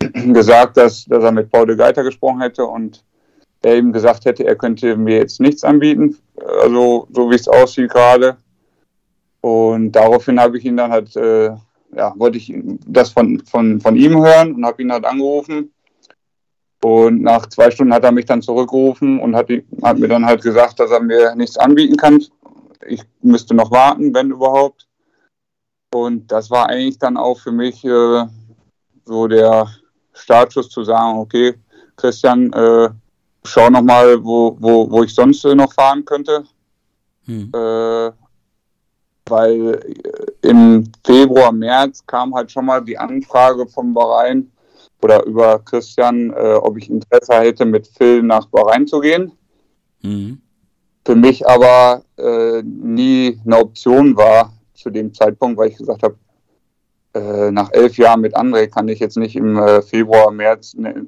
gesagt, dass, dass er mit Paul de Geiter gesprochen hätte und er ihm gesagt hätte, er könnte mir jetzt nichts anbieten, also so wie es aussieht gerade. Und daraufhin habe ich ihn dann halt, äh, ja, wollte ich das von, von, von ihm hören und habe ihn halt angerufen. Und nach zwei Stunden hat er mich dann zurückgerufen und hat, hat mir dann halt gesagt, dass er mir nichts anbieten kann ich müsste noch warten, wenn überhaupt. Und das war eigentlich dann auch für mich äh, so der Startschuss zu sagen, okay, Christian, äh, schau noch mal, wo, wo, wo ich sonst äh, noch fahren könnte. Hm. Äh, weil äh, im Februar, März kam halt schon mal die Anfrage vom Bahrain oder über Christian, äh, ob ich Interesse hätte, mit Phil nach Bahrain zu gehen. Mhm für mich aber äh, nie eine Option war zu dem Zeitpunkt, weil ich gesagt habe, äh, nach elf Jahren mit André kann ich jetzt nicht im äh, Februar, März ne,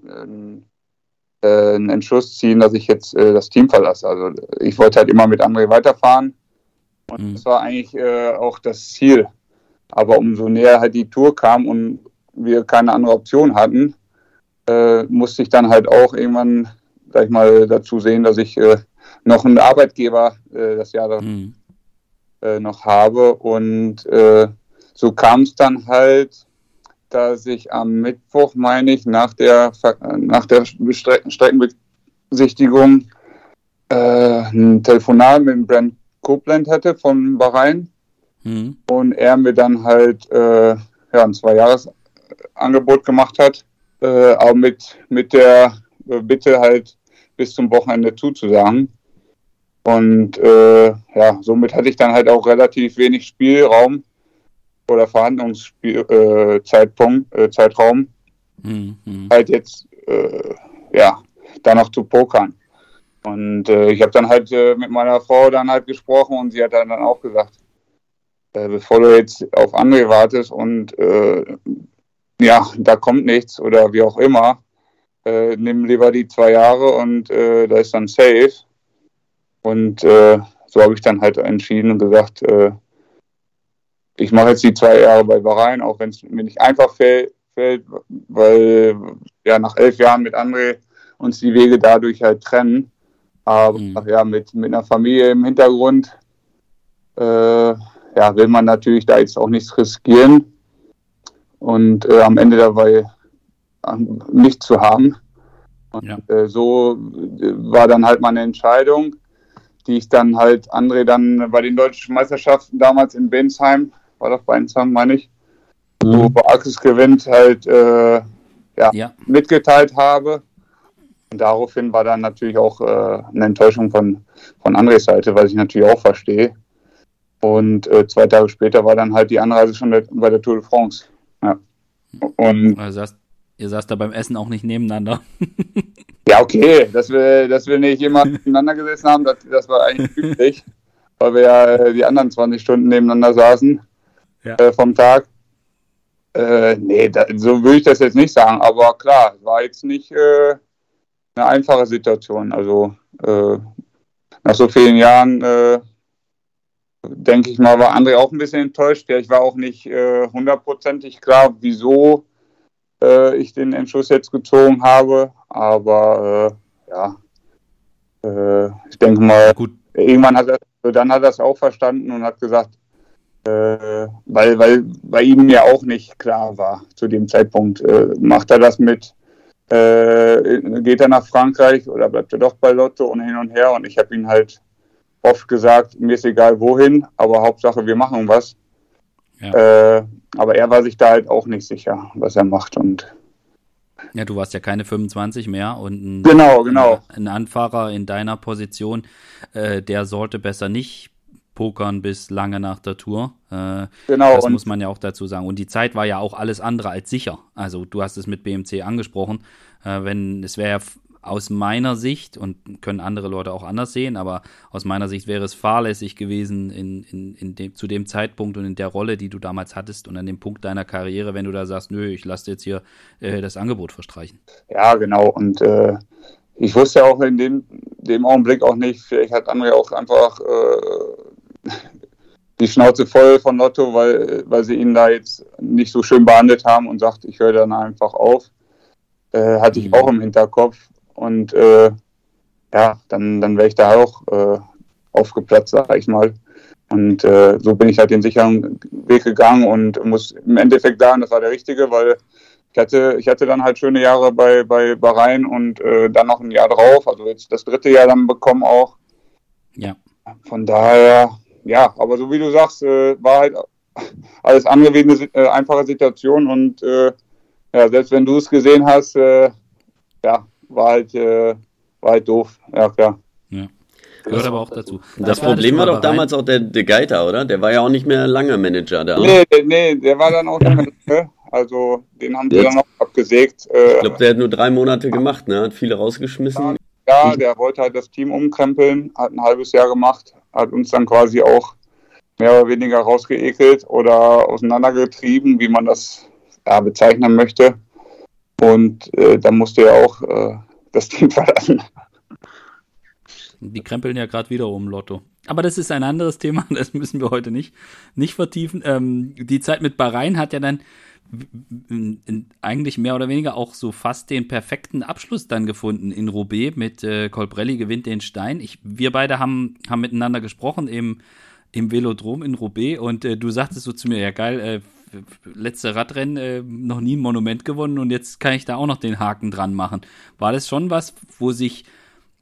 äh, einen Entschluss ziehen, dass ich jetzt äh, das Team verlasse. Also ich wollte halt immer mit André weiterfahren und mhm. das war eigentlich äh, auch das Ziel. Aber umso näher halt die Tour kam und wir keine andere Option hatten, musste ich dann halt auch irgendwann, sag ich mal, dazu sehen, dass ich noch einen Arbeitgeber äh, das Jahr mhm. äh, noch habe. Und äh, so kam es dann halt, dass ich am Mittwoch, meine ich, nach der, nach der Streckenbesichtigung äh, ein Telefonat mit Brand Copeland hatte von Bahrain. Mhm. Und er mir dann halt äh, ja, ein Zwei-Jahres-Angebot gemacht hat, äh, auch mit, mit der Bitte halt bis zum Wochenende zuzusagen. Und äh, ja, somit hatte ich dann halt auch relativ wenig Spielraum oder Verhandlungszeitpunkt, äh, äh, Zeitraum, mhm. halt jetzt äh, ja da noch zu pokern. Und äh, ich habe dann halt äh, mit meiner Frau dann halt gesprochen und sie hat dann auch gesagt, äh, bevor du jetzt auf andere wartest und äh, ja, da kommt nichts oder wie auch immer, äh, nimm lieber die zwei Jahre und äh, da ist dann safe. Und äh, so habe ich dann halt entschieden und gesagt, äh, ich mache jetzt die zwei Jahre bei Bahrain, auch wenn es mir nicht einfach fällt, fällt, weil ja nach elf Jahren mit André uns die Wege dadurch halt trennen. Aber Mhm. ja, mit, mit einer Familie im Hintergrund äh, ja, will man natürlich da jetzt auch nichts riskieren und äh, am Ende dabei nichts zu haben. Und Ja. äh, so äh, war dann halt meine Entscheidung, die ich dann halt André dann bei den deutschen Meisterschaften damals in Bensheim, war doch Bensheim, meine ich, wo Axis gewinnt, halt äh, Ja, mitgeteilt habe. Und daraufhin war dann natürlich auch äh, eine Enttäuschung von, von Andres Seite, was ich natürlich auch verstehe. Und äh, zwei Tage später war dann halt die Anreise schon bei der Tour de France. Ja. Und also saßt, ihr saßt da beim Essen auch nicht nebeneinander. ja, okay, dass wir, dass wir nicht immer nebeneinander gesessen haben, das, das war eigentlich üblich, weil wir ja äh, die anderen 20 Stunden nebeneinander saßen Ja. äh, vom Tag. Äh, nee, da, so würde ich das jetzt nicht sagen, aber klar, war jetzt nicht äh, eine einfache Situation. Also äh, nach so vielen Jahren, äh, denke ich mal, war André auch ein bisschen enttäuscht. Ja, ich war auch nicht äh, hundertprozentig klar, wieso äh, ich den Entschluss jetzt gezogen habe. Aber äh, ja, äh, ich denke mal, Gut, irgendwann hat er, dann hat er es auch verstanden und hat gesagt, äh, weil, weil bei ihm ja auch nicht klar war zu dem Zeitpunkt, äh, macht er das mit, äh, geht er nach Frankreich oder bleibt er doch bei Lotto und hin und her und ich habe ihn halt oft gesagt, mir ist egal wohin, aber Hauptsache wir machen was. Ja. Äh, aber er war sich da halt auch nicht sicher, was er macht und ja, du warst ja keine 25 mehr und ein, Genau, genau. ein Anfahrer in deiner Position, äh, der sollte besser nicht pokern bis lange nach der Tour. Äh, genau das muss man ja auch dazu sagen. Und die Zeit war ja auch alles andere als sicher. Also du hast es mit BMC angesprochen. Äh, wenn es wäre ja aus meiner Sicht und können andere Leute auch anders sehen, aber aus meiner Sicht wäre es fahrlässig gewesen in, in, in dem, zu dem Zeitpunkt und in der Rolle, die du damals hattest und an dem Punkt deiner Karriere, wenn du da sagst, nö, ich lasse jetzt hier äh, das Angebot verstreichen. Ja, genau. Und äh, ich wusste auch in dem, dem Augenblick auch nicht, vielleicht hat André auch einfach äh, die Schnauze voll von Lotto, weil, weil sie ihn da jetzt nicht so schön behandelt haben und sagt, ich höre dann einfach auf. Äh, hatte ich Mhm. auch im Hinterkopf. Und äh, ja, dann, dann wäre ich da auch äh, aufgeplatzt, sag ich mal. Und äh, so bin ich halt den sicheren Weg gegangen und muss im Endeffekt sagen, das war der richtige, weil ich hatte, ich hatte dann halt schöne Jahre bei, bei Bahrain und äh, dann noch ein Jahr drauf, also jetzt das dritte Jahr dann bekommen auch. Ja. Von daher, ja, aber so wie du sagst, äh, war halt alles andere wie eine äh, einfache Situation und äh, ja, selbst wenn du es gesehen hast, äh, ja, war halt, äh, war halt doof, ja klar. Gehört aber auch dazu. Das Ja, Problem war das doch damals auch der De Geiter, oder? Der war ja auch nicht mehr lange Manager da. Nee, der- nee, der war dann auch nicht mehr, ne? also den haben Jetzt- dann noch abgesägt. Äh, Ich glaube, der hat nur drei Monate gemacht, ne? Hat viele rausgeschmissen. Ja, der wollte halt das Team umkrempeln, hat ein halbes Jahr gemacht, hat uns dann quasi auch mehr oder weniger rausgeekelt oder auseinandergetrieben, wie man das ja, bezeichnen möchte. Und äh, dann musste er auch äh, das Team verlassen. Die krempeln ja gerade wieder um Lotto. Aber das ist ein anderes Thema, das müssen wir heute nicht, nicht vertiefen. Ähm, die Zeit mit Bahrain hat ja dann eigentlich mehr oder weniger auch so fast den perfekten Abschluss dann gefunden in Roubaix mit äh, Colbrelli gewinnt den Stein. Ich, wir beide haben, haben miteinander gesprochen im, im Velodrom in Roubaix und äh, du sagtest so zu mir, ja geil, äh, letzte Radrennen äh, noch nie ein Monument gewonnen und jetzt kann ich da auch noch den Haken dran machen. War das schon was, wo sich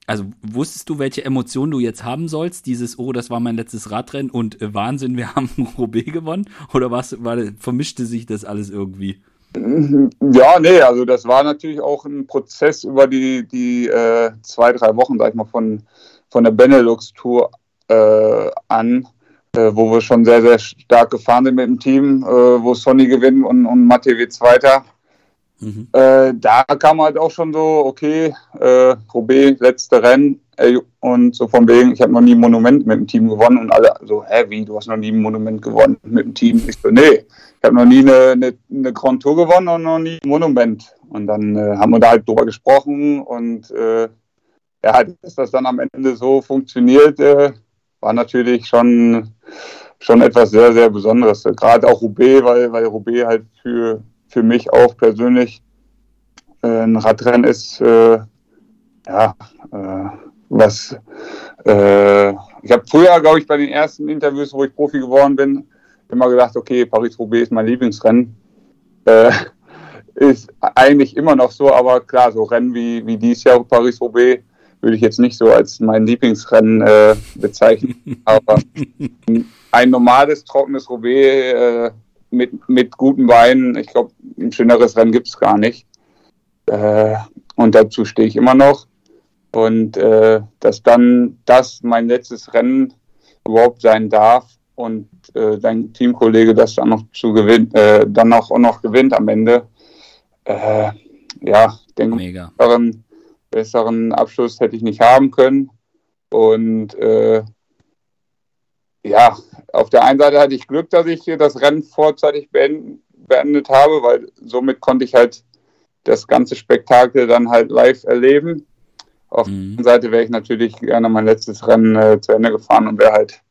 also wusstest du, welche Emotionen du jetzt haben sollst? Dieses, oh, das war mein letztes Radrennen und äh, Wahnsinn, wir haben Roubaix gewonnen? Oder was, war, vermischte sich das alles irgendwie? Ja, nee, also das war natürlich auch ein Prozess über die, die äh, zwei, drei Wochen, sag ich mal, von, von der Benelux-Tour äh, an, wo wir schon sehr, sehr stark gefahren sind mit dem Team, äh, wo Sonny gewinnt und, und Mathe wird Zweiter. Mhm. Äh, da kam halt auch schon so, okay, äh, Roubaix, letzte Rennen ey, und so von wegen, ich habe noch nie ein Monument mit dem Team gewonnen und alle so, hä, wie, du hast noch nie ein Monument gewonnen mit dem Team? Ich so, nee, ich habe noch nie eine, eine, eine Grand Tour gewonnen und noch nie ein Monument. Und dann äh, haben wir da halt drüber gesprochen und äh, ja, dass das dann am Ende so funktioniert, äh, war natürlich schon, schon etwas sehr, sehr Besonderes. Gerade auch Roubaix, weil, weil Roubaix halt für, für mich auch persönlich äh, ein Radrennen ist, äh, ja, äh, was, äh, ich habe früher, glaube ich, bei den ersten Interviews, wo ich Profi geworden bin, immer gedacht, okay, Paris-Roubaix ist mein Lieblingsrennen. Äh, ist eigentlich immer noch so, aber klar, so Rennen wie, wie dies Jahr Paris-Roubaix würde ich jetzt nicht so als mein Lieblingsrennen äh, bezeichnen. aber ein normales, trockenes Roubaix äh, mit, mit guten Beinen, ich glaube, ein schöneres Rennen gibt es gar nicht. Äh, und dazu stehe ich immer noch. Und äh, dass dann das mein letztes Rennen überhaupt sein darf und äh, dein Teamkollege das dann noch zu gewinnen, äh, dann auch, auch noch gewinnt am Ende. Ja, ich denke, Mega. Besseren, besseren Abschluss hätte ich nicht haben können. Und äh, ja, auf der einen Seite hatte ich Glück, dass ich das Rennen vorzeitig beendet habe, weil somit konnte ich halt das ganze Spektakel dann halt live erleben. Auf mhm. der anderen Seite wäre ich natürlich gerne mein letztes Rennen äh, zu Ende gefahren und wäre halt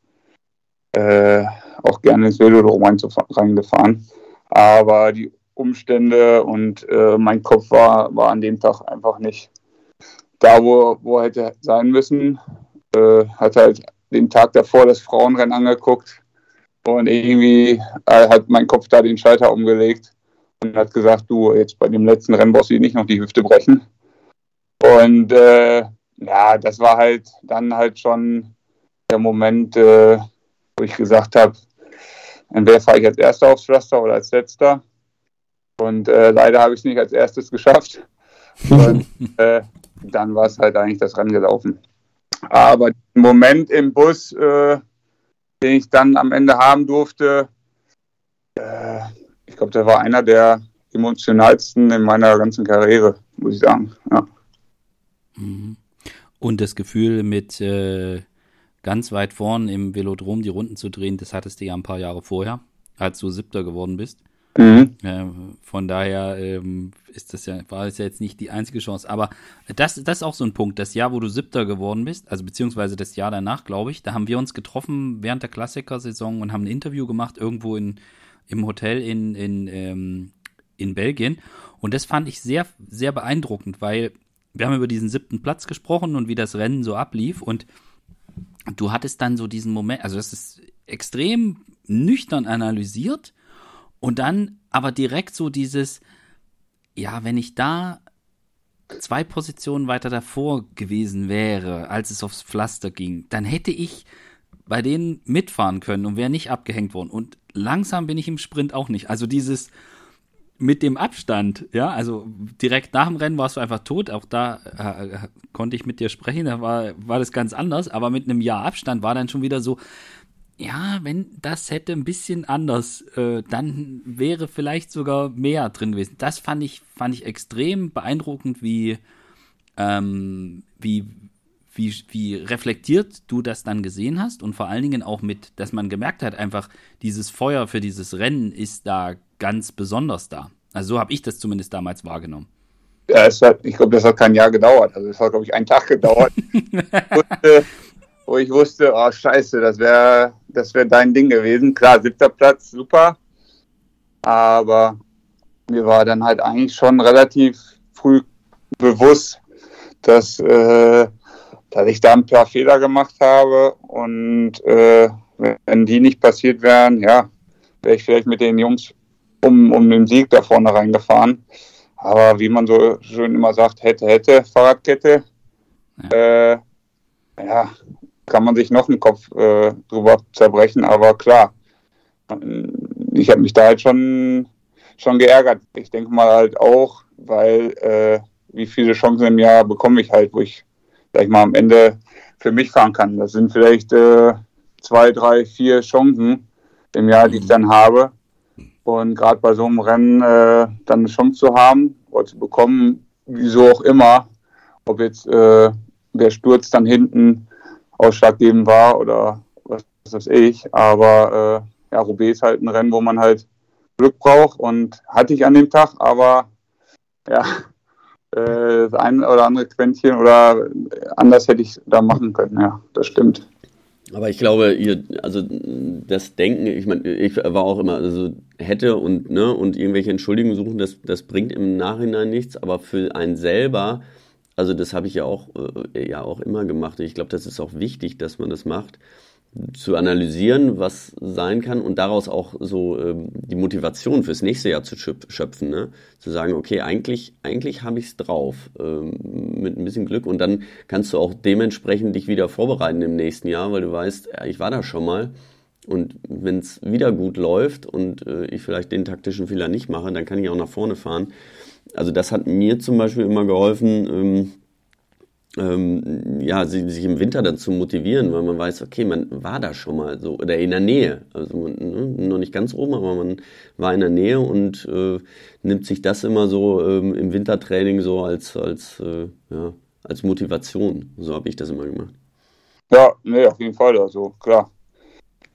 äh, auch gerne ins Velodrom reingefahren. Aber die Umstände und äh, mein Kopf war, war an dem Tag einfach nicht da, wo, wo er hätte sein müssen. Äh, hat halt den Tag davor das Frauenrennen angeguckt und irgendwie äh, hat mein Kopf da den Schalter umgelegt und hat gesagt, du, jetzt bei dem letzten Rennen brauchst du nicht noch die Hüfte brechen. Und äh, ja, das war halt dann halt schon der Moment, äh, wo ich gesagt habe, entweder fahre ich als Erster aufs Pflaster oder als Letzter. Und äh, leider habe ich es nicht als erstes geschafft. Und äh, dann war es halt eigentlich das Rennen gelaufen. Aber den Moment im Bus, äh, den ich dann am Ende haben durfte, äh, ich glaube, der war einer der emotionalsten in meiner ganzen Karriere, muss ich sagen. Ja. Mhm. Und das Gefühl, mit äh, ganz weit vorn im Velodrom die Runden zu drehen, das hattest du ja ein paar Jahre vorher, als du Siebter geworden bist. Mhm. Äh, von daher ähm, ist das ja, war es ja jetzt nicht die einzige Chance. Aber das, das ist auch so ein Punkt. Das Jahr, wo du Siebter geworden bist, also beziehungsweise das Jahr danach, glaube ich, da haben wir uns getroffen während der Klassikersaison und haben ein Interview gemacht, irgendwo in, im Hotel in, in, ähm, in Belgien. Und das fand ich sehr, sehr beeindruckend, weil wir haben über diesen siebten Platz gesprochen und wie das Rennen so ablief. Und du hattest dann so diesen Moment, also das ist extrem nüchtern analysiert und dann aber direkt so dieses, ja, wenn ich da zwei Positionen weiter davor gewesen wäre, als es aufs Pflaster ging, dann hätte ich bei denen mitfahren können und wäre nicht abgehängt worden. Und langsam bin ich im Sprint auch nicht. Also dieses mit dem Abstand, ja, also direkt nach dem Rennen warst du einfach tot. Auch da äh, konnte ich mit dir sprechen, da war, war das ganz anders. Aber mit einem Jahr Abstand war dann schon wieder so, ja, wenn das hätte ein bisschen anders, äh, dann wäre vielleicht sogar mehr drin gewesen. Das fand ich, fand ich extrem beeindruckend, wie, ähm, wie, wie, wie reflektiert du das dann gesehen hast und vor allen Dingen auch mit, dass man gemerkt hat, einfach dieses Feuer für dieses Rennen ist da ganz besonders da. Also so habe ich das zumindest damals wahrgenommen. Ja, hat, ich glaube, das hat kein Jahr gedauert. Also es hat, glaube ich, einen Tag gedauert. und, äh, wo ich wusste, oh scheiße, das wäre das wär dein Ding gewesen. Klar, siebter Platz, super. Aber mir war dann halt eigentlich schon relativ früh bewusst, dass, äh, dass ich da ein paar Fehler gemacht habe. Und äh, wenn die nicht passiert wären, ja, wäre ich vielleicht mit den Jungs um, um den Sieg da vorne reingefahren. Aber wie man so schön immer sagt, hätte, hätte, Fahrradkette. Ja. Äh, ja, kann man sich noch einen Kopf äh, drüber zerbrechen, aber klar, ich habe mich da halt schon, schon geärgert. Ich denke mal halt auch, weil äh, wie viele Chancen im Jahr bekomme ich halt, wo ich, sag ich mal, am Ende für mich fahren kann. Das sind vielleicht äh, zwei, drei, vier Chancen im Jahr, die ich dann habe. Und gerade bei so einem Rennen äh, dann eine Chance zu haben oder zu bekommen, wieso auch immer, ob jetzt äh, der Sturz dann hinten ausschlaggebend war oder was weiß ich. Aber äh, ja, Roubaix ist halt ein Rennen, wo man halt Glück braucht und hatte ich an dem Tag, aber ja, äh, das ein oder andere Quäntchen oder anders hätte ich da machen können, ja, das stimmt. Aber ich glaube, ihr, also das Denken, ich meine, ich war auch immer, also hätte und ne und irgendwelche Entschuldigungen suchen, das, das bringt im Nachhinein nichts, aber für einen selber also das habe ich ja auch, äh, ja auch immer gemacht. Und ich glaube, das ist auch wichtig, dass man das macht zu analysieren, was sein kann und daraus auch so ähm, die Motivation fürs nächste Jahr zu schöpfen, ne? zu sagen, okay, eigentlich, eigentlich habe ich es drauf ähm, mit ein bisschen Glück und dann kannst du auch dementsprechend dich wieder vorbereiten im nächsten Jahr, weil du weißt, ja, ich war da schon mal und wenn es wieder gut läuft und äh, ich vielleicht den taktischen Fehler nicht mache, dann kann ich auch nach vorne fahren. Also das hat mir zum Beispiel immer geholfen, ähm, ähm, ja, sich im Winter dann zu motivieren, weil man weiß, okay, man war da schon mal so oder in der Nähe. Also man, ne, noch nicht ganz oben, aber man war in der Nähe und äh, nimmt sich das immer so ähm, im Wintertraining so als, als, äh, ja, als Motivation. So habe ich das immer gemacht. Ja, nee, auf jeden Fall. Also klar.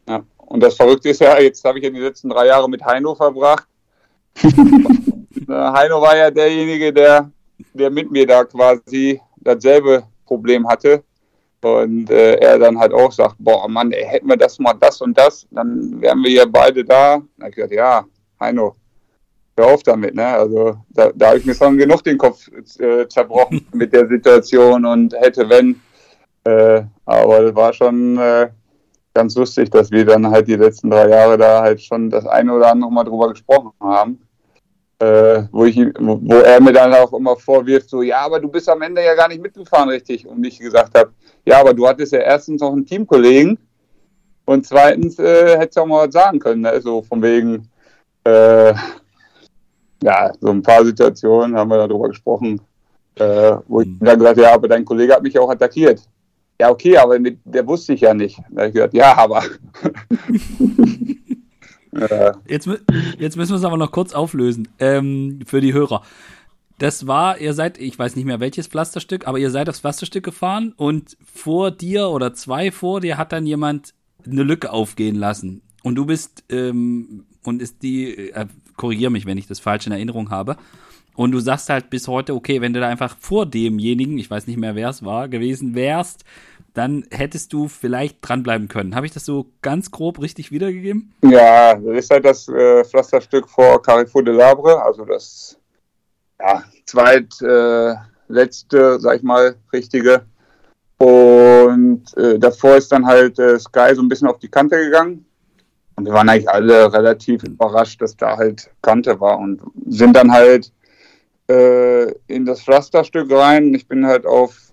Ja. Und das Verrückte ist ja, jetzt habe ich ja die letzten drei Jahre mit Heino verbracht. Heino war ja derjenige, der, der mit mir da quasi dasselbe Problem hatte. Und äh, er dann halt auch sagt, boah Mann, ey, hätten wir das mal das und das, dann wären wir ja beide da. Dann habe ich gesagt, ja, Heino, hör auf damit, ne? Also da, da habe ich mir schon genug den Kopf äh, zerbrochen mit der Situation und hätte wenn. Äh, aber das war schon äh, ganz lustig, dass wir dann halt die letzten drei Jahre da halt schon das eine oder andere mal drüber gesprochen haben äh, wo, ich, wo er mir dann auch immer vorwirft, so, ja, aber du bist am Ende ja gar nicht mitgefahren, richtig. Und ich gesagt habe, ja, aber du hattest ja erstens noch einen Teamkollegen und zweitens äh, hättest du auch mal was sagen können, ne? so von wegen, äh, ja, so ein paar Situationen haben wir darüber gesprochen, äh, wo ich mhm. dann gesagt ja, aber dein Kollege hat mich auch attackiert. Ja, okay, aber mit, der wusste ich ja nicht. Da habe ich gesagt, ja, aber. Jetzt, jetzt müssen wir es aber noch kurz auflösen ähm, für die Hörer. Das war, ihr seid, ich weiß nicht mehr welches Pflasterstück, aber ihr seid aufs Pflasterstück gefahren und vor dir oder zwei vor dir hat dann jemand eine Lücke aufgehen lassen. Und du bist, ähm, und ist die, äh, korrigier mich, wenn ich das falsch in Erinnerung habe. Und du sagst halt bis heute, okay, wenn du da einfach vor demjenigen, ich weiß nicht mehr wer es war, gewesen wärst, dann hättest du vielleicht dranbleiben können. Habe ich das so ganz grob richtig wiedergegeben? Ja, das ist halt das äh, Pflasterstück vor Carrefour de Labre, also das ja, zweitletzte, äh, sag ich mal, richtige. Und äh, davor ist dann halt äh, Sky so ein bisschen auf die Kante gegangen. Und wir waren eigentlich alle relativ überrascht, dass da halt Kante war und sind dann halt äh, in das Pflasterstück rein. Ich bin halt auf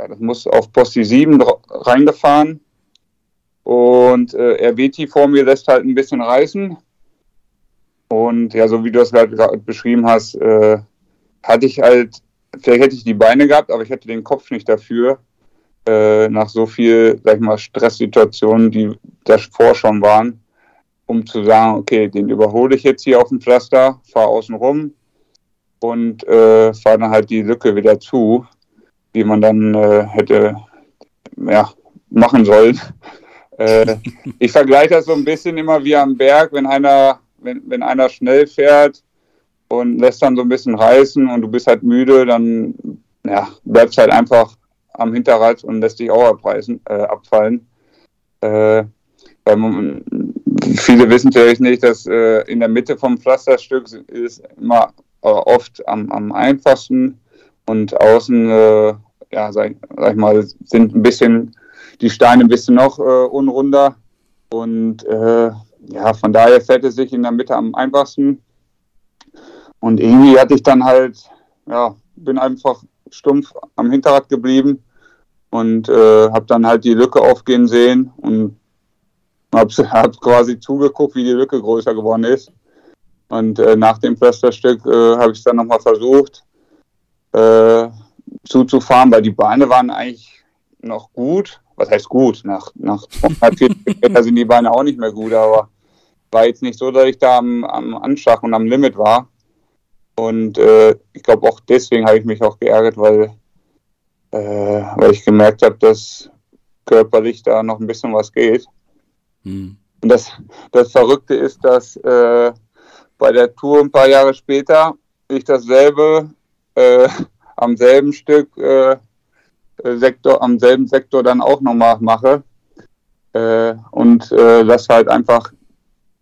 ja, das muss auf Posti 7 reingefahren. Und äh, RWT vor mir lässt halt ein bisschen reißen. Und ja, so wie du das gerade beschrieben hast, äh, hatte ich halt, vielleicht hätte ich die Beine gehabt, aber ich hätte den Kopf nicht dafür. Äh, nach so viel, sag ich mal, Stresssituationen, die davor schon waren, um zu sagen, okay, den überhole ich jetzt hier auf dem Pflaster, fahre außen rum und äh, fahre dann halt die Lücke wieder zu wie man dann äh, hätte ja, machen sollen. Äh, ich vergleiche das so ein bisschen immer wie am Berg, wenn einer, wenn, wenn einer schnell fährt und lässt dann so ein bisschen reißen und du bist halt müde, dann ja, bleibst halt einfach am Hinterrad und lässt dich auch abreißen, äh, abfallen. Äh, weil man, viele wissen natürlich nicht, dass äh, in der Mitte vom Pflasterstück ist immer äh, oft am, am einfachsten und außen, äh, ja, sag, sag, ich mal, sind ein bisschen die Steine ein bisschen noch äh, unrunder. Und äh, ja, von daher fährt es sich in der Mitte am einfachsten. Und irgendwie hatte ich dann halt, ja, bin einfach stumpf am Hinterrad geblieben und äh, habe dann halt die Lücke aufgehen sehen und habe hab quasi zugeguckt, wie die Lücke größer geworden ist. Und äh, nach dem Pflasterstück äh, habe ich es dann nochmal versucht äh, zuzufahren, weil die Beine waren eigentlich noch gut. Was heißt gut? Nach, nach 240 Meter sind die Beine auch nicht mehr gut, aber war jetzt nicht so, dass ich da am, am Anschlag und am Limit war. Und äh, ich glaube auch deswegen habe ich mich auch geärgert, weil, äh, weil ich gemerkt habe, dass körperlich da noch ein bisschen was geht. Hm. Und das, das Verrückte ist, dass äh, bei der Tour ein paar Jahre später ich dasselbe äh, am selben Stück äh, Sektor, am selben Sektor dann auch nochmal mache äh, und äh, lass halt einfach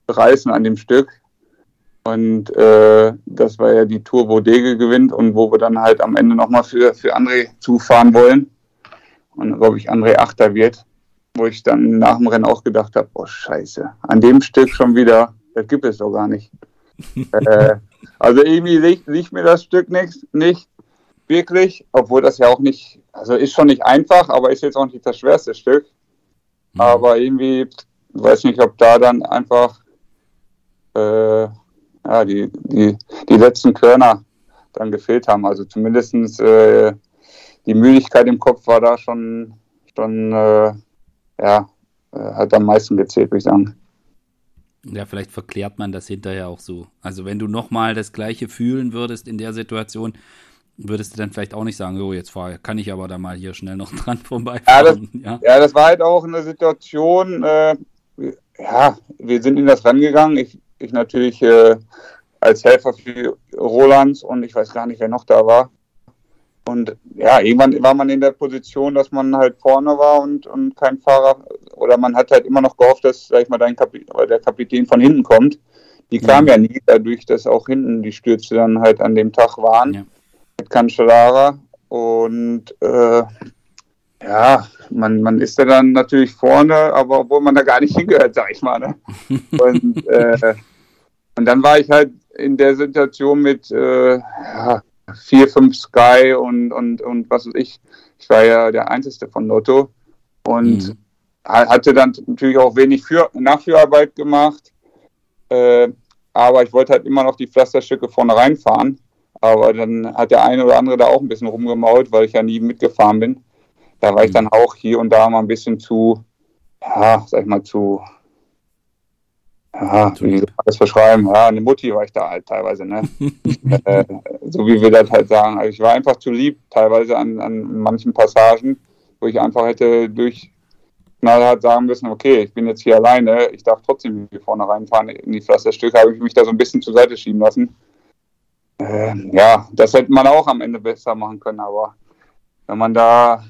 reißen an dem Stück. Und äh, das war ja die Tour, wo Dege gewinnt und wo wir dann halt am Ende nochmal für, für André zufahren wollen. Und glaube ich, André Achter wird, wo ich dann nach dem Rennen auch gedacht habe, oh scheiße, an dem Stück schon wieder, das gibt es doch gar nicht. äh, also irgendwie liegt, liegt mir das Stück nicht, nicht wirklich, obwohl das ja auch nicht, also ist schon nicht einfach, aber ist jetzt auch nicht das schwerste Stück. Mhm. Aber irgendwie, weiß nicht, ob da dann einfach äh, ja, die, die, die letzten Körner dann gefehlt haben. Also zumindest äh, die Müdigkeit im Kopf war da schon, schon äh, ja, äh, hat am meisten gezählt, würde ich sagen. Ja, vielleicht verklärt man das hinterher auch so. Also wenn du nochmal das gleiche fühlen würdest in der Situation, würdest du dann vielleicht auch nicht sagen, oh, jetzt fahr, kann ich aber da mal hier schnell noch dran vorbeifahren. Ja, das, ja. ja das war halt auch eine Situation, äh, ja, wir sind in das rangegangen. Ich, ich natürlich äh, als Helfer für Roland und ich weiß gar nicht, wer noch da war. Und ja, irgendwann war man in der Position, dass man halt vorne war und, und kein Fahrer, oder man hat halt immer noch gehofft, dass, sag ich mal, dein Kapi der Kapitän von hinten kommt. Die kam mhm. ja nie, dadurch, dass auch hinten die Stürze dann halt an dem Tag waren. Ja. Mit Cancellara. Und äh, ja, man, man ist ja dann natürlich vorne, aber obwohl man da gar nicht hingehört, sag ich mal. Ne? Und, äh, und dann war ich halt in der Situation mit, äh, ja, vier, fünf Sky und, und, und was weiß ich. Ich war ja der Einzige von Lotto und mhm. hatte dann natürlich auch wenig für, Nachführarbeit gemacht. Äh, aber ich wollte halt immer noch die Pflasterstücke vorne reinfahren. Aber dann hat der eine oder andere da auch ein bisschen rumgemault, weil ich ja nie mitgefahren bin. Da war ich mhm. dann auch hier und da mal ein bisschen zu, ja, sag ich mal, zu ja, wie soll man das beschreiben? Ja, eine Mutti war ich da halt teilweise, ne? äh, so wie wir das halt sagen. Also ich war einfach zu lieb, teilweise an, an manchen Passagen, wo ich einfach hätte durch knallhart sagen müssen, okay, ich bin jetzt hier alleine, ich darf trotzdem hier vorne reinfahren in die Pflasterstücke, habe ich mich da so ein bisschen zur Seite schieben lassen. Äh, ja, das hätte man auch am Ende besser machen können, aber wenn man da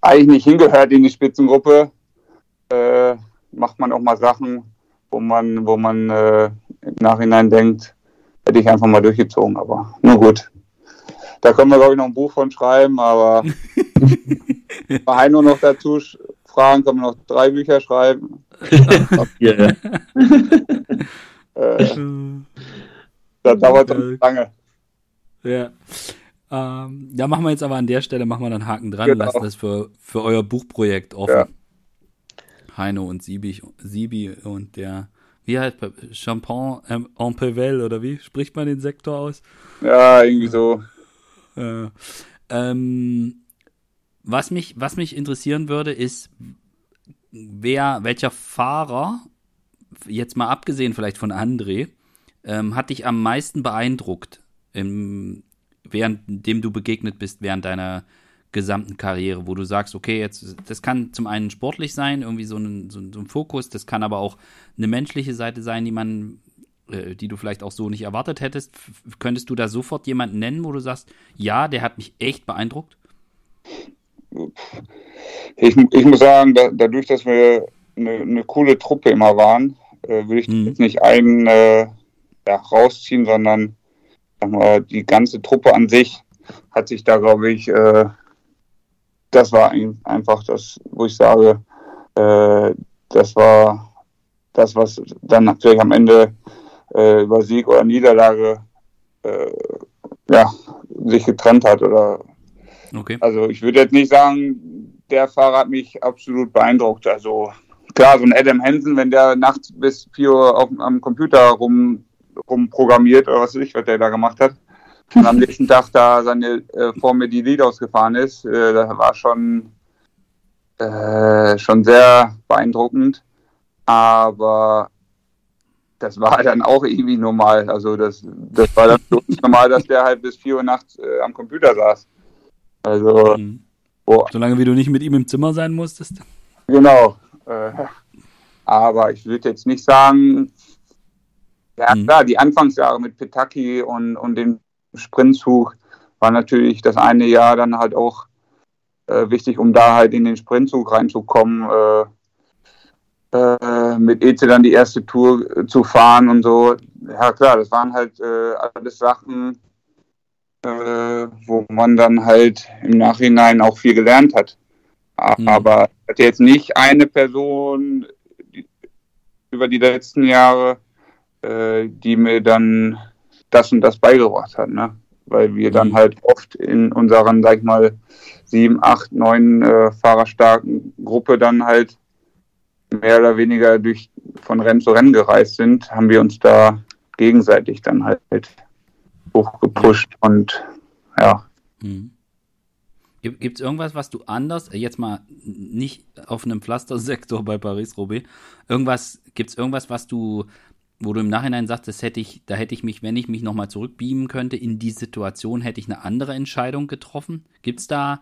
eigentlich nicht hingehört in die Spitzengruppe, äh, macht man auch mal Sachen, wo man, wo man äh, im Nachhinein denkt, hätte ich einfach mal durchgezogen, aber nur gut. Da können wir, glaube ich, noch ein Buch von schreiben, aber bei Heino noch dazu fragen, können wir noch drei Bücher schreiben. ja, ja. äh, das dauert dann lange. Ja. Ähm, ja, machen wir jetzt aber an der Stelle, machen wir dann Haken dran, genau. lassen das für, für euer Buchprojekt offen. Ja. Heino und Sibi, Sibi und der, wie heißt Champagne en Pevel oder wie spricht man den Sektor aus? Ja, irgendwie so. Äh, ähm, was mich, was mich interessieren würde, ist, wer, welcher Fahrer, jetzt mal abgesehen vielleicht von André, ähm, hat dich am meisten beeindruckt, im, während dem du begegnet bist, während deiner gesamten Karriere, wo du sagst, okay, jetzt, das kann zum einen sportlich sein, irgendwie so ein, so, so ein Fokus, das kann aber auch eine menschliche Seite sein, die man, äh, die du vielleicht auch so nicht erwartet hättest. F könntest du da sofort jemanden nennen, wo du sagst, ja, der hat mich echt beeindruckt? Ich, ich muss sagen, da, dadurch, dass wir eine, eine, coole Truppe immer waren, äh, würde ich mhm. jetzt nicht einen äh, ja, rausziehen, sondern mal, die ganze Truppe an sich hat sich da, glaube ich, äh, das war einfach das, wo ich sage, äh, das war das, was dann natürlich am Ende äh, über Sieg oder Niederlage äh, ja, sich getrennt hat. Oder okay. Also ich würde jetzt nicht sagen, der Fahrer hat mich absolut beeindruckt. Also klar, so ein Adam Hansen, wenn der nachts bis 4 Uhr auf, am Computer rum, rumprogrammiert oder was weiß ich, was der da gemacht hat, und am nächsten Tag da seine äh, vor mir die Lead ausgefahren ist, äh, das war schon, äh, schon sehr beeindruckend. Aber das war dann auch irgendwie normal. Also das, das war dann normal, dass der halt bis 4 Uhr nachts äh, am Computer saß. Also mhm. oh. solange wie du nicht mit ihm im Zimmer sein musstest. Genau. Äh, aber ich würde jetzt nicht sagen, ja mhm. klar, die Anfangsjahre mit Petaki und, und den Sprintzug war natürlich das eine Jahr dann halt auch äh, wichtig, um da halt in den Sprintzug reinzukommen. Äh, äh, mit Eze dann die erste Tour zu fahren und so. Ja klar, das waren halt äh, alles Sachen, äh, wo man dann halt im Nachhinein auch viel gelernt hat. Mhm. Aber ich hatte jetzt nicht eine Person die, über die letzten Jahre, äh, die mir dann das und das beigebracht hat, ne? Weil wir dann mhm. halt oft in unseren, sag ich mal, sieben, acht, neun äh, fahrerstarken Gruppe dann halt mehr oder weniger durch von Rennen zu Rennen gereist sind, haben wir uns da gegenseitig dann halt hochgepusht und ja. Mhm. Gibt es irgendwas, was du anders, äh, jetzt mal nicht auf einem Pflastersektor bei Paris-Roubaix, irgendwas, gibt es irgendwas, was du, wo du im Nachhinein sagst, das hätte ich, da hätte ich mich, wenn ich mich nochmal zurückbeamen könnte, in die Situation hätte ich eine andere Entscheidung getroffen? Gibt es da,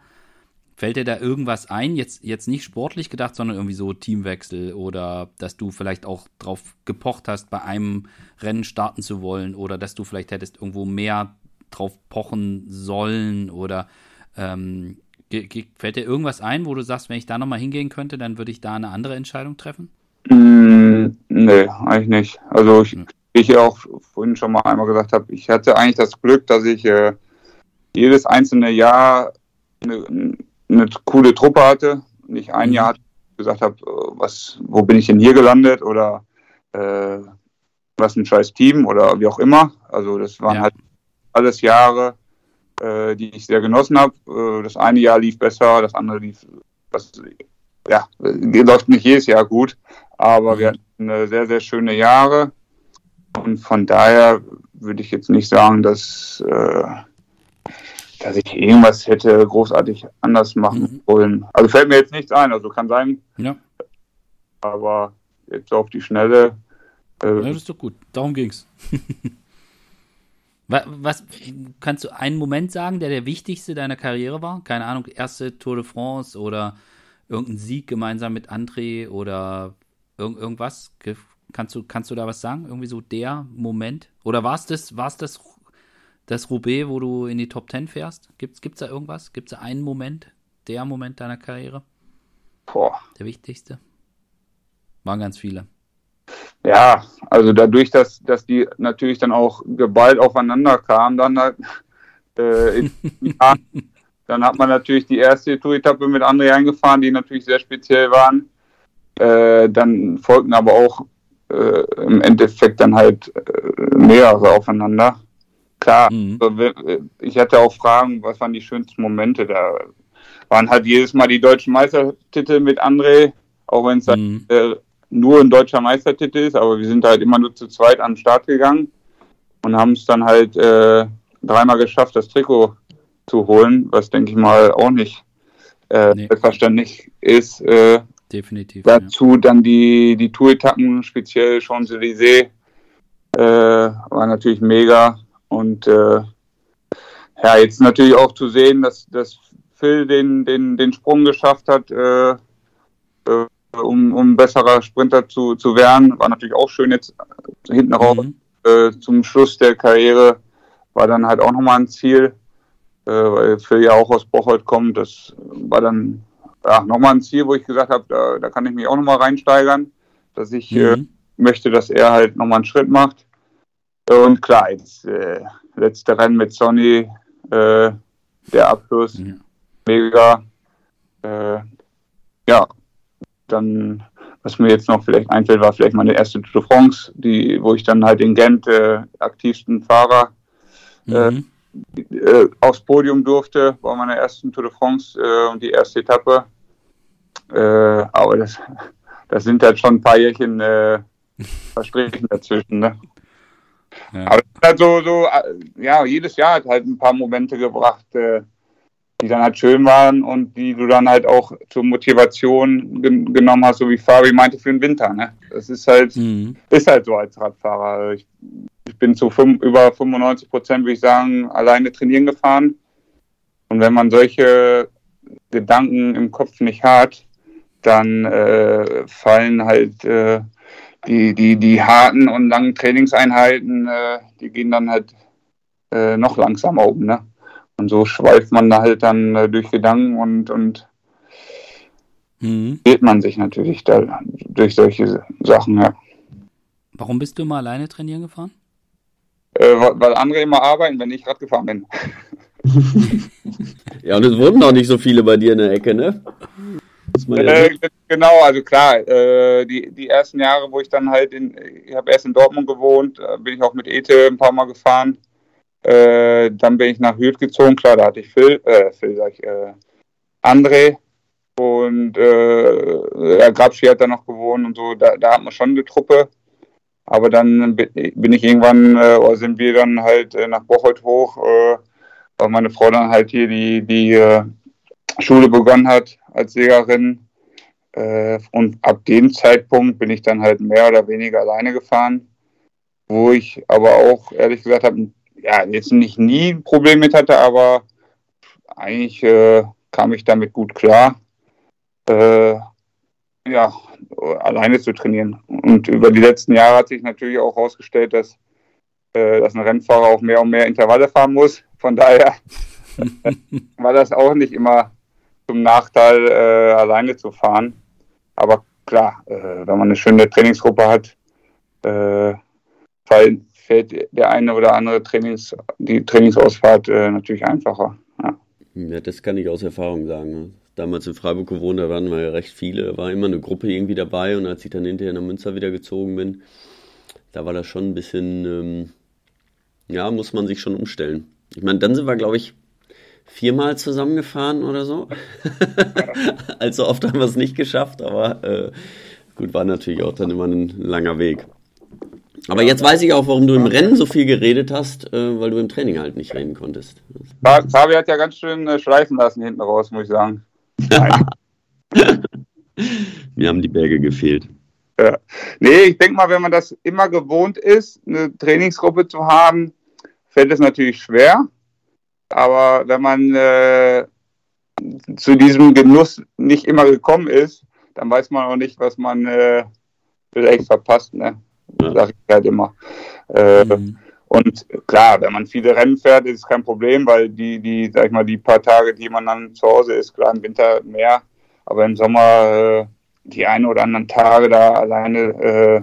fällt dir da irgendwas ein? Jetzt, jetzt nicht sportlich gedacht, sondern irgendwie so Teamwechsel oder dass du vielleicht auch drauf gepocht hast, bei einem Rennen starten zu wollen oder dass du vielleicht hättest irgendwo mehr drauf pochen sollen oder ähm, fällt dir irgendwas ein, wo du sagst, wenn ich da nochmal hingehen könnte, dann würde ich da eine andere Entscheidung treffen? Mm, nee, eigentlich nicht. Also ich, hm. ich auch vorhin schon mal einmal gesagt habe, ich hatte eigentlich das Glück, dass ich äh, jedes einzelne Jahr eine, eine, coole Truppe hatte. Nicht ein mhm. Jahr gesagt habe, äh, was, wo bin ich denn hier gelandet oder äh, was ein scheiß Team oder wie auch immer. Also das waren ja. halt alles Jahre, äh, die ich sehr genossen habe. Äh, das eine Jahr lief besser, das andere lief, was, ja, läuft nicht jedes Jahr gut, aber mhm. wir hatten sehr, sehr schöne Jahre. Und von daher würde ich jetzt nicht sagen, dass, äh, dass ich irgendwas hätte großartig anders machen mhm. wollen. Also fällt mir jetzt nichts ein, also kann sein. Ja. Aber jetzt auf die Schnelle. Äh, ja, das ist doch gut. Darum ging's. Was, kannst du einen Moment sagen, der der wichtigste deiner Karriere war? Keine Ahnung, erste Tour de France oder irgendein Sieg gemeinsam mit André oder irg irgendwas? Kannst du, kannst du da was sagen? Irgendwie so der Moment? Oder war es das, war's das, das Roubaix, wo du in die Top Ten fährst? Gibt es da irgendwas? Gibt es da einen Moment, der Moment deiner Karriere? Boah. Der wichtigste? Waren ganz viele. Ja, also dadurch, dass, dass die natürlich dann auch geballt aufeinander kamen, dann halt, äh, dann hat man natürlich die erste Tour-Etappe mit André eingefahren, die natürlich sehr speziell waren. Äh, dann folgten aber auch äh, im Endeffekt dann halt äh, mehrere aufeinander. Klar, mhm. also, ich hatte auch Fragen, was waren die schönsten Momente? Da waren halt jedes Mal die deutschen Meistertitel mit André, auch wenn es mhm. dann äh, nur ein deutscher Meistertitel ist, aber wir sind halt immer nur zu zweit an den Start gegangen und haben es dann halt äh, dreimal geschafft, das Trikot zu holen, was denke ich mal auch nicht äh, nee. selbstverständlich ist. Äh, Definitiv. Dazu ja. dann die, die Tour-Etappen, speziell Champs-Élysées, äh, war natürlich mega. Und äh, ja, jetzt natürlich auch zu sehen, dass, dass Phil den, den, den Sprung geschafft hat, äh, äh um, um besserer Sprinter zu, zu werden. War natürlich auch schön jetzt hinten raus. Mhm. Äh, zum Schluss der Karriere war dann halt auch nochmal ein Ziel, äh, weil Phil ja auch aus Bocholt kommt. Das war dann ja, nochmal ein Ziel, wo ich gesagt habe, da, da kann ich mich auch nochmal reinsteigern, dass ich äh, mhm. äh, möchte, dass er halt nochmal einen Schritt macht. Und klar, jetzt äh, letzte Rennen mit Sonny, äh, der Abschluss, mhm. mega. Äh, ja, dann, was mir jetzt noch vielleicht einfällt, war vielleicht meine erste Tour de France, die, wo ich dann halt in Gent äh, aktivsten Fahrer äh, mhm. Äh, aufs Podium durfte, bei meiner ersten Tour de France äh, und die erste Etappe. Äh, aber das, das sind halt schon ein paar Jährchen äh, verstrichen dazwischen. Ne? Ja. Aber halt so, so, ja, jedes Jahr hat halt ein paar Momente gebracht, die dann halt schön waren und die du dann halt auch zur Motivation gen genommen hast, so wie Fabi meinte, für den Winter. Ne? Das ist halt, mhm. ist halt so als Radfahrer. Ich, ich bin zu fünf, über 95 Prozent, würde ich sagen, alleine trainieren gefahren. Und wenn man solche Gedanken im Kopf nicht hat, dann äh, fallen halt äh, die, die, die harten und langen Trainingseinheiten, äh, die gehen dann halt äh, noch langsamer um. Ne? Und so schweift man da halt dann äh, durch Gedanken und, und mhm. man sich natürlich da durch solche Sachen, ja. Warum bist du immer alleine trainieren gefahren? Äh, weil andere immer arbeiten, wenn ich Rad gefahren bin. ja, und es wurden noch nicht so viele bei dir in der Ecke, ne? Äh, genau, also klar, äh, die, die ersten Jahre, wo ich dann halt in, ich habe erst in Dortmund gewohnt, bin ich auch mit Ete ein paar Mal gefahren. Äh, dann bin ich nach Hürth gezogen, klar, da hatte ich Phil, äh, Phil sag ich, äh, André und äh, ja, Grabschi hat da noch gewohnt und so, da, da hat man schon eine Truppe. Aber dann bin ich irgendwann, äh, oder sind wir dann halt äh, nach Bocholt hoch, äh, weil meine Frau dann halt hier die, die äh, Schule begonnen hat als Siegerin. Äh, und ab dem Zeitpunkt bin ich dann halt mehr oder weniger alleine gefahren, wo ich aber auch ehrlich gesagt habe, ja, jetzt nicht nie ein Problem mit hatte, aber eigentlich äh, kam ich damit gut klar. Ja, alleine zu trainieren. Und über die letzten Jahre hat sich natürlich auch herausgestellt, dass, äh, dass ein Rennfahrer auch mehr und mehr Intervalle fahren muss. Von daher war das auch nicht immer zum Nachteil, äh, alleine zu fahren. Aber klar, äh, wenn man eine schöne Trainingsgruppe hat, äh, fällt der eine oder andere Trainings, die Trainingsausfahrt äh, natürlich einfacher. Ja. ja. das kann ich aus Erfahrung sagen. Damals in Freiburg gewohnt, da waren wir ja recht viele, war immer eine Gruppe irgendwie dabei und als ich dann hinterher nach Münster wieder gezogen bin, da war das schon ein bisschen, ähm, ja, muss man sich schon umstellen. Ich meine, dann sind wir, glaube ich, viermal zusammengefahren oder so. also oft haben wir es nicht geschafft, aber äh, gut, war natürlich auch dann immer ein langer Weg. Aber jetzt weiß ich auch, warum du im Rennen so viel geredet hast, äh, weil du im Training halt nicht reden konntest. Fabi hat ja ganz schön äh, schleifen lassen hinten raus, muss ich sagen. Mir haben die Berge gefehlt. Ja. Nee, ich denke mal, wenn man das immer gewohnt ist, eine Trainingsgruppe zu haben, fällt es natürlich schwer. Aber wenn man äh, zu diesem Genuss nicht immer gekommen ist, dann weiß man auch nicht, was man äh, vielleicht verpasst. Ne? Ja. Sag ich halt immer. Äh, mhm. Und klar, wenn man viele Rennen fährt, ist es kein Problem, weil die, die, sag ich mal, die paar Tage, die man dann zu Hause ist, klar im Winter mehr, aber im Sommer äh, die ein oder anderen Tage da alleine äh,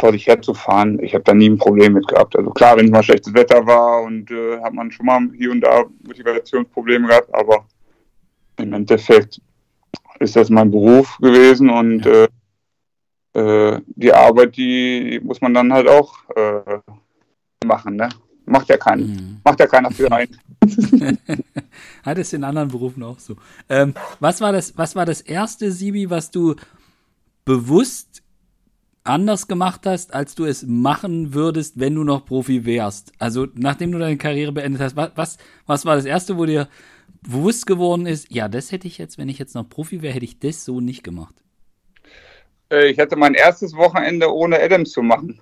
vor sich herzufahren, ich habe da nie ein Problem mit gehabt. Also klar, wenn es mal schlechtes Wetter war und äh, hat man schon mal hier und da Motivationsprobleme gehabt, aber im Endeffekt ist das mein Beruf gewesen und ja. äh, äh, die Arbeit, die muss man dann halt auch äh, machen, ne? Macht ja keiner. Mhm. Macht ja keiner für einen. Hat es in anderen Berufen auch so. Ähm, was war das, was war das erste Sibi, was du bewusst anders gemacht hast, als du es machen würdest, wenn du noch Profi wärst? Also, nachdem du deine Karriere beendet hast, was, was, was war das erste, wo dir bewusst geworden ist, ja, das hätte ich jetzt, wenn ich jetzt noch Profi wäre, hätte ich das so nicht gemacht? Äh, ich hatte mein erstes Wochenende ohne Adams zu machen.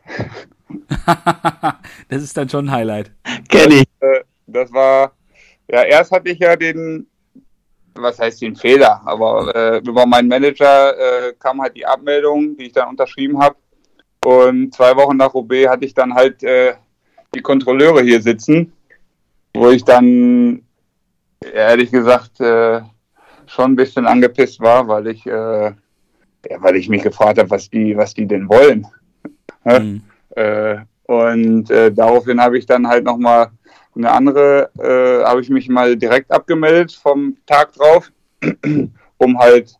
das ist dann schon ein Highlight. Kenn ich. Das, äh, das, war, ja, erst hatte ich ja den, was heißt den Fehler, aber äh, über meinen Manager äh, kam halt die Abmeldung, die ich dann unterschrieben habe. Und zwei Wochen nach OB hatte ich dann halt äh, die Kontrolleure hier sitzen, wo ich dann ehrlich gesagt äh, schon ein bisschen angepisst war, weil ich, äh, ja, weil ich mich gefragt habe, was die, was die denn wollen. Mhm. Äh, und äh, daraufhin habe ich dann halt nochmal eine andere, äh, habe ich mich mal direkt abgemeldet vom Tag drauf, um halt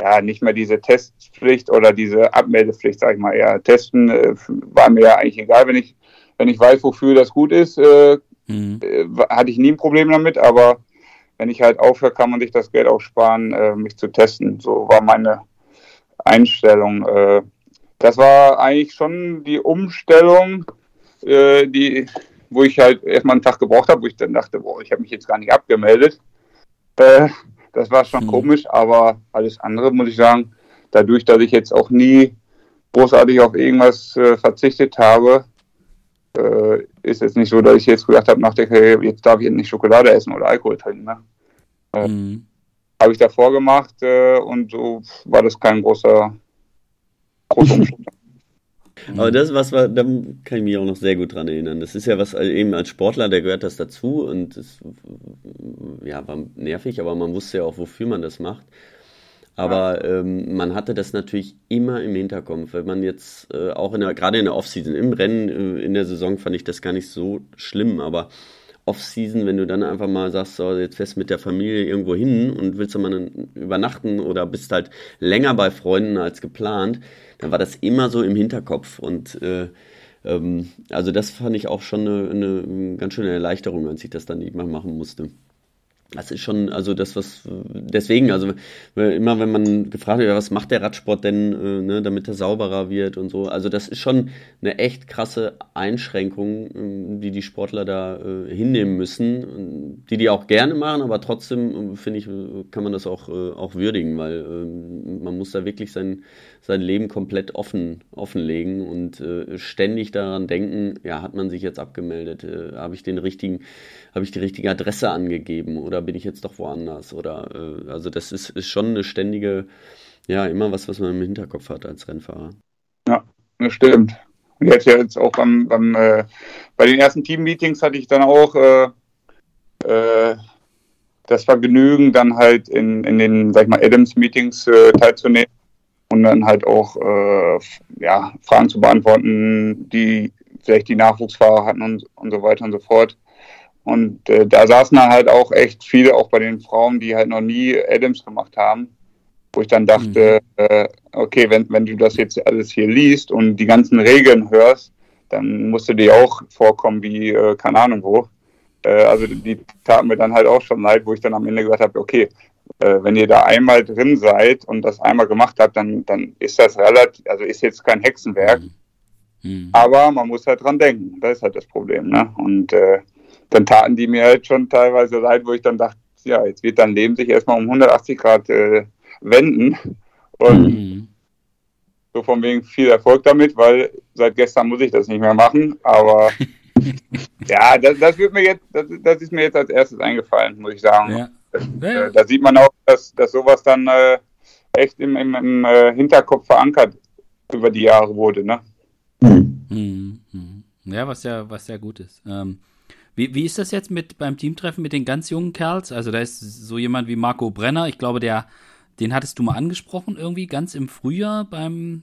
ja nicht mehr diese Testpflicht oder diese Abmeldepflicht, sag ich mal, eher testen, war mir ja eigentlich egal, wenn ich, wenn ich weiß, wofür das gut ist, äh, mhm. Hatte ich nie ein Problem damit, aber wenn ich halt aufhöre, kann man sich das Geld auch sparen, äh, mich zu testen. So war meine Einstellung. Äh, das war eigentlich schon die Umstellung, äh, die, wo ich halt erstmal einen Tag gebraucht habe, wo ich dann dachte, boah, ich habe mich jetzt gar nicht abgemeldet. Äh, das war schon mhm. komisch, aber alles andere muss ich sagen, dadurch, dass ich jetzt auch nie großartig auf irgendwas äh, verzichtet habe, äh, ist es nicht so, dass ich jetzt gedacht habe, nach der Karriere, jetzt darf ich nicht Schokolade essen oder Alkohol trinken. Ne? Äh, mhm. Habe ich davor gemacht äh, und so war das kein großer Aber das, was war, da kann ich mich auch noch sehr gut dran erinnern. Das ist ja was, also eben als Sportler, der gehört das dazu und es ja, war nervig, aber man wusste ja auch, wofür man das macht. Aber ähm, man hatte das natürlich immer im Hinterkopf, wenn man jetzt äh, auch in der, gerade in der Offseason, im Rennen, äh, in der Saison fand ich das gar nicht so schlimm, aber Off-Season, wenn du dann einfach mal sagst, so, jetzt fährst du mit der Familie irgendwo hin und willst du mal übernachten oder bist halt länger bei Freunden als geplant, dann war das immer so im Hinterkopf und äh, ähm, also das fand ich auch schon eine, eine ganz schöne Erleichterung, als ich das dann nicht mal machen musste. Das ist schon, also das, was, deswegen, also immer wenn man gefragt wird, was macht der Radsport denn, äh, ne, damit er sauberer wird und so, also das ist schon eine echt krasse Einschränkung, äh, die die Sportler da äh, hinnehmen müssen, die die auch gerne machen, aber trotzdem, äh, finde ich, kann man das auch, äh, auch würdigen, weil ähm, man muss da wirklich sein, sein Leben komplett offen, offenlegen und äh, ständig daran denken, ja, hat man sich jetzt abgemeldet, habe ich den richtigen, habe ich die richtige Adresse angegeben oder bin ich jetzt doch woanders? Oder äh, also das ist, ist schon eine ständige, ja, immer was, was man im Hinterkopf hat als Rennfahrer. Ja, das stimmt. Und jetzt ja jetzt auch beim, beim äh, bei den ersten Team-Meetings hatte ich dann auch äh, äh, das Vergnügen, dann halt in, in den, sag ich mal, Adams-Meetings äh, teilzunehmen und dann halt auch äh, ja, Fragen zu beantworten, die vielleicht die Nachwuchsfahrer hatten und, und so weiter und so fort. Und äh, da saßen dann halt auch echt viele, auch bei den Frauen, die halt noch nie Adams gemacht haben, wo ich dann dachte, mhm. äh, okay, wenn, wenn du das jetzt alles hier liest und die ganzen Regeln hörst, dann musst du dir auch vorkommen wie, äh, keine Ahnung wo. Äh, also die taten mir dann halt auch schon leid, wo ich dann am Ende gesagt habe, okay, wenn ihr da einmal drin seid und das einmal gemacht habt, dann, dann ist das relativ, also ist jetzt kein Hexenwerk. Mhm. Mhm. Aber man muss halt dran denken. Das ist halt das Problem. Ne? Und äh, dann taten die mir halt schon teilweise leid, wo ich dann dachte, ja, jetzt wird dein Leben sich erstmal um 180 Grad äh, wenden. Und mhm. so von wegen viel Erfolg damit, weil seit gestern muss ich das nicht mehr machen. Aber ja, das, das, wird mir jetzt, das, das, ist mir jetzt als erstes eingefallen, muss ich sagen. Ja. Ja. Äh, da sieht man auch, dass, dass sowas dann äh, echt im, im, im äh, Hinterkopf verankert über die Jahre wurde, ne? Mhm. Ja, was ja, was ja gut ist. Ähm, wie, wie ist das jetzt mit beim Teamtreffen mit den ganz jungen Kerls? Also da ist so jemand wie Marco Brenner, ich glaube, der, den hattest du mal angesprochen irgendwie ganz im Frühjahr beim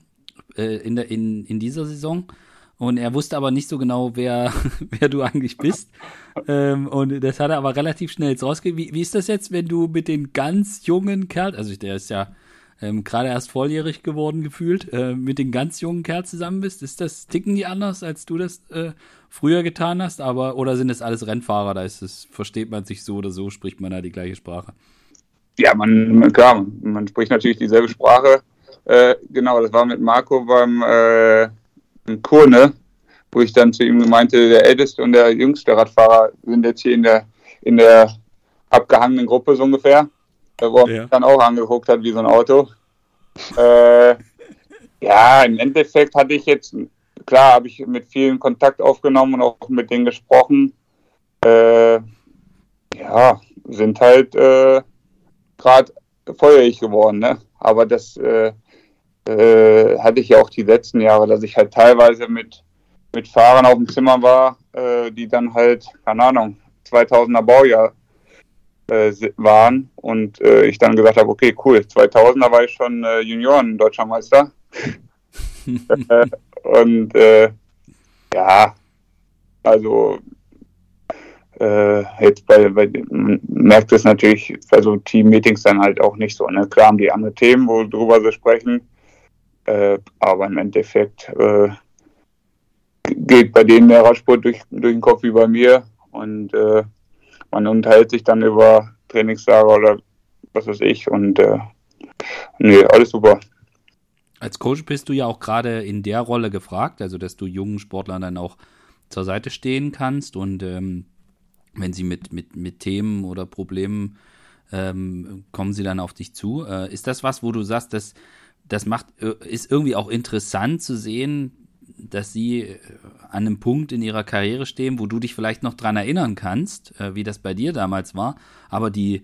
äh, in, der, in, in dieser Saison. Und er wusste aber nicht so genau, wer, wer du eigentlich bist. ähm, und das hat er aber relativ schnell jetzt rausgegeben. Wie, wie ist das jetzt, wenn du mit den ganz jungen Kerls, also der ist ja ähm, gerade erst volljährig geworden gefühlt, äh, mit den ganz jungen Kerls zusammen bist? Ist das, ticken die anders, als du das äh, früher getan hast, aber oder sind es alles Rennfahrer? Da ist es, versteht man sich so oder so, spricht man da die gleiche Sprache? Ja, man, klar, man spricht natürlich dieselbe Sprache. Äh, genau, das war mit Marco beim äh, Kurne, wo ich dann zu ihm meinte, der älteste und der jüngste Radfahrer sind jetzt hier in der, in der abgehangenen Gruppe so ungefähr, wo er ja. mich dann auch angeguckt hat wie so ein Auto. Äh, ja, im Endeffekt hatte ich jetzt klar habe ich mit vielen Kontakt aufgenommen und auch mit denen gesprochen. Äh, ja, sind halt äh, gerade feuerig geworden, ne? Aber das äh, äh, hatte ich ja auch die letzten Jahre, dass ich halt teilweise mit, mit Fahrern auf dem Zimmer war, äh, die dann halt, keine Ahnung, 2000er Baujahr äh, waren und äh, ich dann gesagt habe, okay, cool, 2000er war ich schon äh, Junioren-Deutscher Meister. Äh, und ja, also äh, jetzt bei, bei merkt es natürlich bei so Team-Meetings dann halt auch nicht so. Ne? Klar haben die andere Themen, worüber sie sprechen, äh, aber im Endeffekt äh, geht bei denen der Radsport durch, durch den Kopf wie bei mir und äh, man unterhält sich dann über Trainingslager oder was weiß ich und äh, nee, alles super. Als Coach bist du ja auch gerade in der Rolle gefragt, also dass du jungen Sportlern dann auch zur Seite stehen kannst und ähm, wenn sie mit, mit, mit Themen oder Problemen ähm, kommen sie dann auf dich zu. Äh, ist das was, wo du sagst, dass das macht, äh, ist irgendwie auch interessant zu sehen, dass sie äh, an einem Punkt in ihrer Karriere stehen, wo du dich vielleicht noch dran erinnern kannst, äh, wie das bei dir damals war, aber die,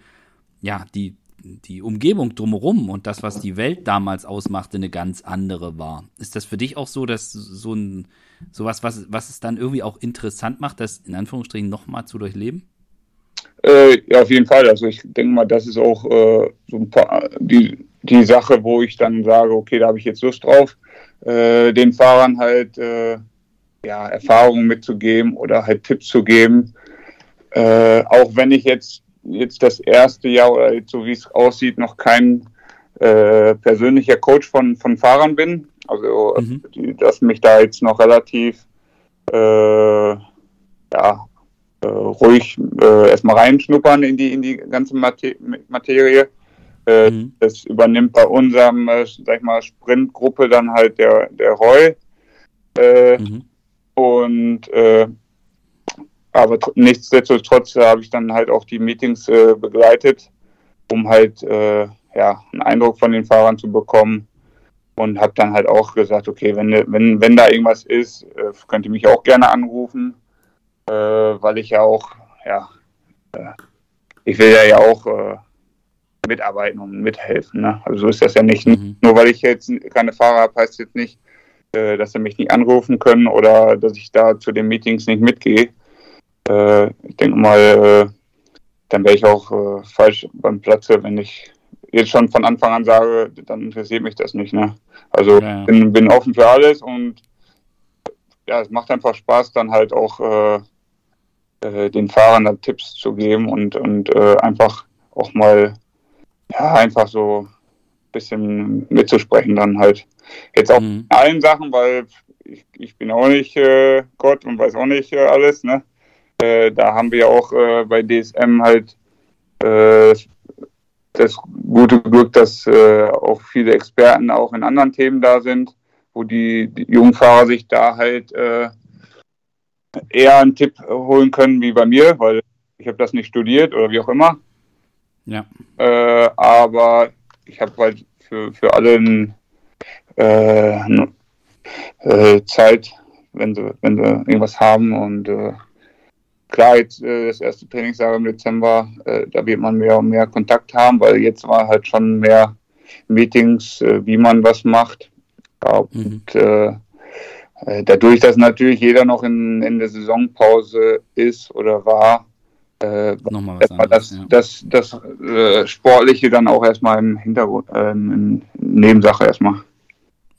ja, die, die Umgebung drumherum und das, was die Welt damals ausmachte, eine ganz andere war. Ist das für dich auch so, dass so ein sowas, was, was es dann irgendwie auch interessant macht, das in Anführungsstrichen nochmal zu durchleben? Äh, ja, auf jeden Fall. Also ich denke mal, das ist auch äh, so ein paar, die die Sache, wo ich dann sage, okay, da habe ich jetzt Lust drauf, äh, den Fahrern halt äh, ja, Erfahrungen mitzugeben oder halt Tipps zu geben. Äh, auch wenn ich jetzt, jetzt das erste Jahr oder jetzt so wie es aussieht, noch kein äh, persönlicher Coach von, von Fahrern bin. Also, mhm. die, dass mich da jetzt noch relativ ja, äh, ruhig äh, erstmal reinschnuppern in die, in die ganze Materie. Äh, mhm. Das übernimmt bei unserem, äh, sag ich mal, Sprintgruppe dann halt der, der Roy. Äh, mhm. Und äh, aber nichtsdestotrotz habe ich dann halt auch die Meetings äh, begleitet, um halt äh, ja, einen Eindruck von den Fahrern zu bekommen. Und habe dann halt auch gesagt, okay, wenn, wenn, wenn da irgendwas ist, äh, könnt ihr mich auch gerne anrufen, äh, weil ich ja auch, ja, äh, ich will ja, ja auch äh, mitarbeiten und mithelfen. Ne? Also so ist das ja nicht. Mhm. Nur weil ich jetzt keine Fahrer habe, heißt jetzt nicht, äh, dass sie mich nicht anrufen können oder dass ich da zu den Meetings nicht mitgehe. Äh, ich denke mal, äh, dann wäre ich auch falsch beim Platze, wenn ich jetzt schon von Anfang an sage, dann interessiert mich das nicht. Ne? Also ja. bin, bin offen für alles und ja, es macht einfach Spaß, dann halt auch äh, äh, den Fahrern dann Tipps zu geben und, und äh, einfach auch mal, ja, einfach so ein bisschen mitzusprechen dann halt. Jetzt auch mhm. in allen Sachen, weil ich, ich bin auch nicht äh, Gott und weiß auch nicht äh, alles, ne? Äh, da haben wir auch bei DSM halt das gute Glück, dass äh, auch viele Experten auch in anderen Themen da sind, wo die, die Jungfahrer sich da halt äh, eher einen Tipp holen können wie bei mir, weil ich habe das nicht studiert oder wie auch immer. Ja. Äh, aber ich habe halt für, für alle äh, äh, Zeit, wenn sie, wenn sie irgendwas haben und äh, klar, jetzt äh, das erste Trainingsjahr im Dezember, äh, da wird man mehr und mehr Kontakt haben, weil jetzt war halt schon mehr Meetings, wie man was macht. Ja, mhm. Äh, äh, dadurch, dass natürlich jeder noch in, in der Saisonpause ist oder war, äh, Nochmal was anderes, das, ja. das, das, das Sportliche dann auch erstmal im Hintergrund, in Nebensache erstmal.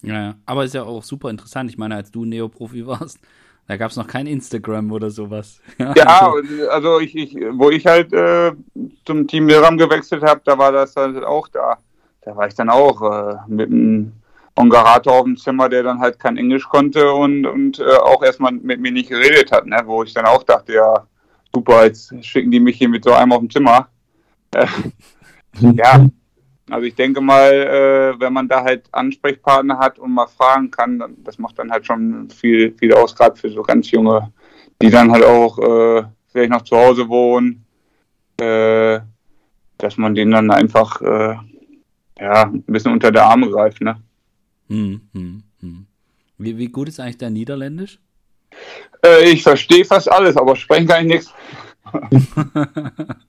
Ja, aber ist ja auch super interessant. Ich meine, als du Neoprofi warst, da gab es noch kein Instagram oder sowas. ja, also, also ich, ich, wo ich halt äh, zum Team Miram gewechselt habe, da war das halt auch da. Da war ich dann auch äh, mit einem Ongarator auf dem Zimmer, der dann halt kein Englisch konnte und, und äh, auch erstmal mit mir nicht geredet hat, ne? wo ich dann auch dachte, ja, super, jetzt schicken die mich hier mit so einem auf dem Zimmer. Äh, ja, also ich denke mal, äh, wenn man da halt Ansprechpartner hat und mal fragen kann, dann, das macht dann halt schon viel, viel aus, gerade für so ganz junge, die dann halt auch äh, vielleicht noch zu Hause wohnen, äh, dass man denen dann einfach äh, ja, ein bisschen unter der Arme greift. Ne? Hm, hm, hm. Wie, wie gut ist eigentlich dein Niederländisch? Äh, ich verstehe fast alles, aber sprechen kann ich nichts.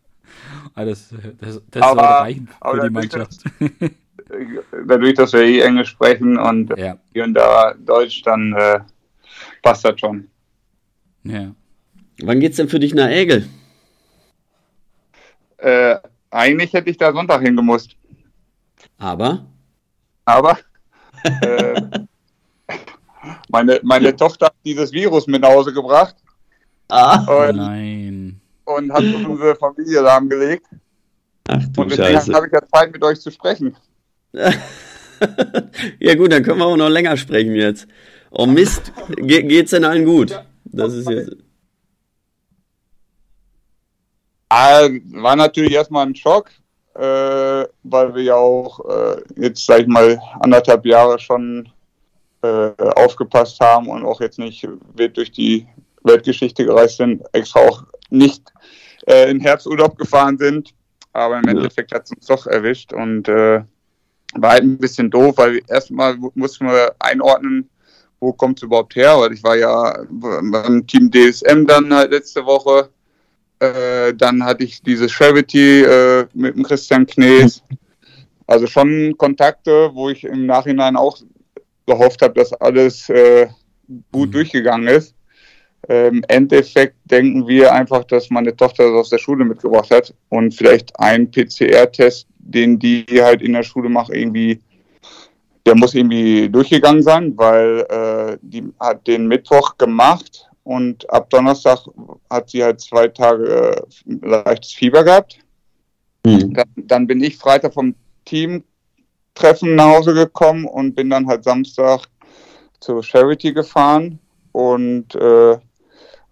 Ah, das, das, das aber, soll reichen für die Mannschaft. dadurch, dass wir eh Englisch sprechen und ja. hier und da Deutsch, dann äh, passt das schon. Ja. Wann geht's denn für dich nach Egel? Äh, eigentlich hätte ich da Sonntag hingemusst. Aber? Aber äh, meine, meine Tochter hat dieses Virus mit nach Hause gebracht. Ah. Nein und hat unsere Familie lahmgelegt. Ach du und deswegen habe ich ja Zeit, mit euch zu sprechen. ja gut, dann können wir auch noch länger sprechen jetzt. Oh Mist, Ge geht's denn allen gut? Das ist jetzt... Ah, war natürlich erstmal ein Schock, äh, weil wir ja auch äh, jetzt, sag ich mal, anderthalb Jahre schon äh, aufgepasst haben und auch jetzt nicht wird durch die Weltgeschichte gereist sind, extra auch nicht äh, in Herbsturlaub gefahren sind. Aber im Endeffekt hat es uns doch erwischt und äh, war halt ein bisschen doof, weil erstmal mussten wir einordnen, wo kommt es überhaupt her, weil ich war ja beim Team DSM dann halt letzte Woche. Äh, dann hatte ich dieses Charity äh, mit dem Christian Knees. Also schon Kontakte, wo ich im Nachhinein auch gehofft habe, dass alles äh, gut mhm. durchgegangen ist. Im Endeffekt denken wir einfach, dass meine Tochter das aus der Schule mitgebracht hat und vielleicht ein PCR-Test den die halt in der Schule machen, irgendwie, der muss irgendwie durchgegangen sein, weil äh, die hat den Mittwoch gemacht und ab Donnerstag hat sie halt zwei Tage äh, leichtes Fieber gehabt. Mhm. Dann, dann, bin ich Freitag vom Teamtreffen nach Hause gekommen und bin dann halt Samstag zur Charity gefahren und äh,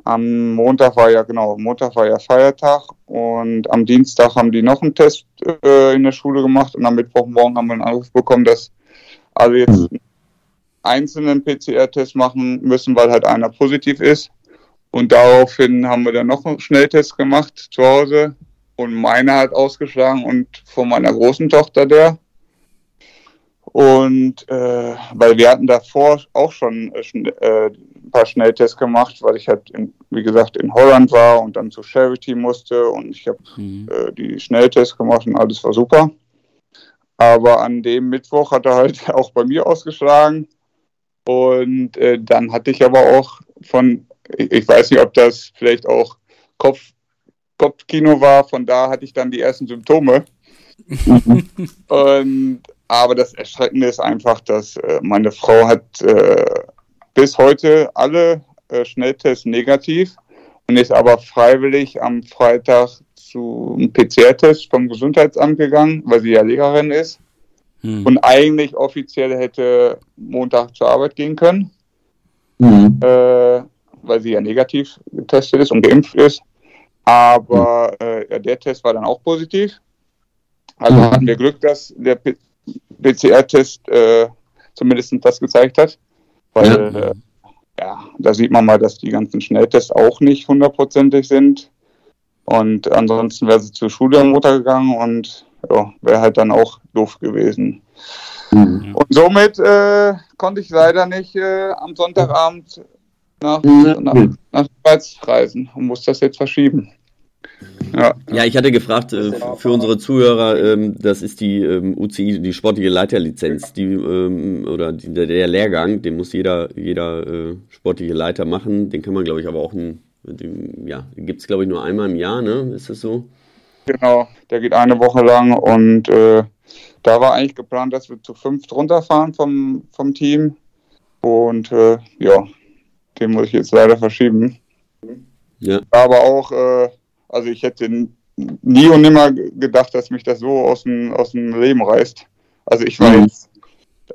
am Montag war ja, genau, Montag war ja Feiertag und am Dienstag haben die noch einen Test äh, in der Schule gemacht und am Mittwochmorgen haben wir einen Anruf bekommen, dass alle jetzt einen einzelnen PCR-Test machen müssen, weil halt einer positiv ist. Und daraufhin haben wir dann noch einen Schnelltest gemacht zu Hause und meiner hat ausgeschlagen und von meiner großen Tochter der. Und äh, weil wir hatten davor auch schon äh, ein paar Schnelltests gemacht, weil ich halt, in, wie gesagt, in Holland war und dann zu Charity musste und ich habe mhm. äh, die Schnelltests gemacht und alles war super. Aber an dem Mittwoch hat er halt auch bei mir ausgeschlagen. Und äh, dann hatte ich aber auch von, ich, weiß nicht, ob das vielleicht auch Kopf, Kopfkino war, von da hatte ich dann die ersten Symptome. und aber das Erschreckende ist einfach, dass äh, meine Frau hat äh, bis heute alle äh, Schnelltests negativ und ist aber freiwillig am Freitag zu einem PCR-Test vom Gesundheitsamt gegangen, weil sie ja Lehrerin ist hm. und eigentlich offiziell hätte Montag zur Arbeit gehen können, hm. äh, weil sie ja negativ getestet ist und geimpft ist. Aber hm. äh, ja, der Test war dann auch positiv. Also hm. hatten wir Glück, dass der PCR-Test äh, zumindest das gezeigt hat. Weil, ja. Äh, ja, da sieht man mal, dass die ganzen Schnelltests auch nicht hundertprozentig sind. Und ansonsten wäre sie zur Schule am Montag gegangen und ja, wäre halt dann auch doof gewesen. Mhm. Und somit äh, konnte ich leider nicht äh, am Sonntagabend nach, nach, nach Schweiz reisen und muss das jetzt verschieben. Ja. ja, ich hatte gefragt äh, für unsere Zuhörer, ähm, das ist die ähm, UCI, die sportliche Leiterlizenz, die ähm, oder die, der Lehrgang, den muss jeder jeder äh, sportliche Leiter machen. Den kann man, glaube ich, aber auch ein, den, ja, gibt es glaube ich nur einmal im Jahr, ne? Ist das so? Genau, der geht eine Woche lang und äh, da war eigentlich geplant, dass wir zu fünft runterfahren vom vom Team und äh, ja, den muss ich jetzt leider verschieben. Ja. Aber auch äh, also ich hätte nie und nimmer gedacht, dass mich das so aus dem, aus dem Leben reißt. Also ich war mhm. jetzt,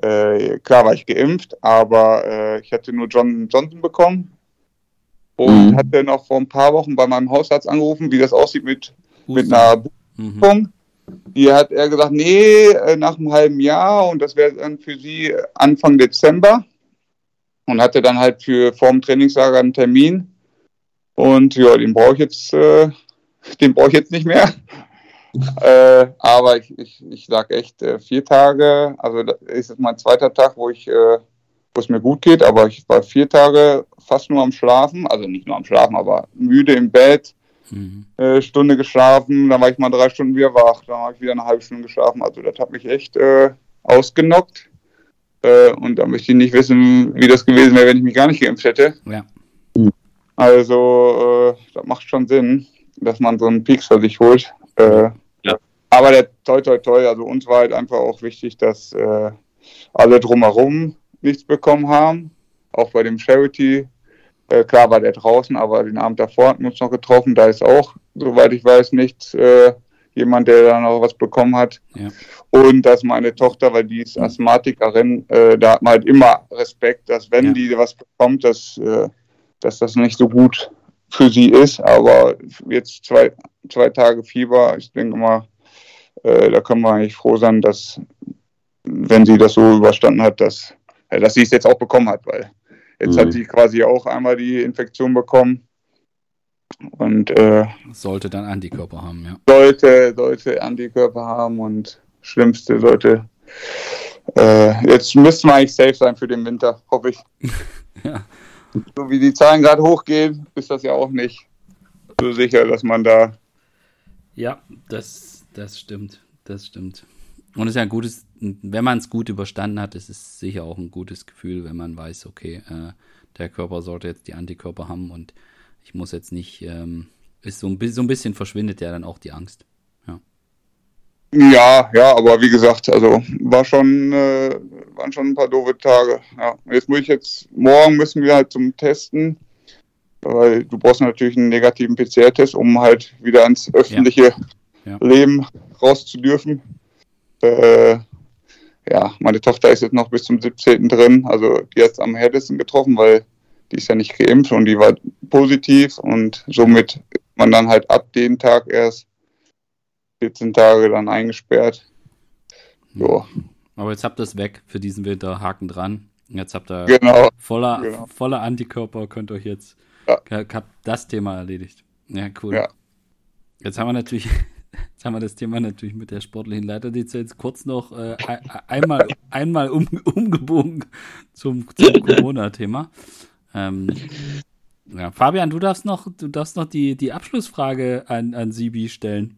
äh, klar war ich geimpft, aber äh, ich hatte nur John Johnson bekommen und mhm. hatte noch vor ein paar Wochen bei meinem Hausarzt angerufen, wie das aussieht mit, mit einer Buchung. Mhm. Die hat er gesagt, nee, äh, nach einem halben Jahr und das wäre dann für sie Anfang Dezember und hatte dann halt für vorm Trainingslager einen Termin. Und ja, den brauche ich jetzt äh, den brauche ich jetzt nicht mehr. äh, aber ich, ich, ich sage echt äh, vier Tage, also das ist jetzt mein zweiter Tag, wo ich, äh, wo es mir gut geht, aber ich war vier Tage fast nur am Schlafen, also nicht nur am Schlafen, aber müde im Bett, mhm. Äh, Stunde geschlafen, dann war ich mal drei Stunden wieder wach, dann habe ich wieder eine halbe Stunde geschlafen, also das hat mich echt äh, ausgenockt. Äh, und da möchte ich nicht wissen, wie das gewesen wäre, wenn ich mich gar nicht geimpft hätte. Ja. Also, das macht schon Sinn dass man so einen Peaks für sich holt. Äh, ja. Aber der toi toi toi, also uns war halt einfach auch wichtig, dass äh, alle drumherum nichts bekommen haben. Auch bei dem Charity, äh, klar war der draußen, aber den Abend davor hatten wir uns noch getroffen. Da ist auch, soweit ich weiß, nichts äh, jemand, der da noch was bekommen hat. Ja. Und dass meine Tochter, weil die ist Asthmatikerin, äh, da hat man halt immer Respekt, dass wenn ja. die was bekommt, dass, äh, dass das nicht so gut für sie ist. Aber jetzt zwei, zwei Tage Fieber, ich denke mal, äh, da können wir eigentlich froh sein, dass, wenn sie das so überstanden hat, dass, äh, dass sie es jetzt auch bekommen hat, weil jetzt mhm. hat sie quasi auch einmal die Infektion bekommen. Und äh, sollte dann Antikörper haben, ja. Sollte, sollte Antikörper haben und Schlimmste sollte. Äh, jetzt müssten wir eigentlich safe sein für den Winter, hoffe ich. ja. So wie die Zahlen gerade hochgehen, ist das ja auch nicht so sicher, dass man da. Ja, das, das stimmt. Das stimmt. Und es ist ja ein gutes, wenn man es gut überstanden hat, ist es sicher auch ein gutes Gefühl, wenn man weiß, okay, äh, der Körper sollte jetzt die Antikörper haben und ich muss jetzt nicht, ähm, ist so ein, so ein bisschen verschwindet ja dann auch die Angst. Ja. Ja, ja, aber wie gesagt, also war schon, äh, waren schon ein paar doofe Tage. Ja. Jetzt muss ich jetzt, morgen müssen wir halt zum Testen, weil du brauchst natürlich einen negativen PCR-Test, um halt wieder ans öffentliche Ja. Leben raus zu dürfen. Äh, ja, meine Tochter ist jetzt noch bis zum 17. drin, also die hat es am härtesten getroffen, weil die ist ja nicht geimpft und die war positiv und somit man dann halt ab dem Tag erst 14 Tage dann eingesperrt. So, Aber jetzt habt ihr es weg für diesen Winter, Haken dran. Jetzt habt ihr genau. voller, genau. voller Antikörper, könnt euch jetzt, Ja. habt das Thema erledigt. Ja, cool. Ja. Jetzt haben wir natürlich, jetzt haben wir das Thema natürlich mit der sportlichen Leiterlizenz kurz noch äh, ein- einmal, einmal um, umgebogen zum, zum Corona-Thema. Ähm, ja, Fabian, du darfst noch, du darfst noch die, die Abschlussfrage an, an Sibi stellen.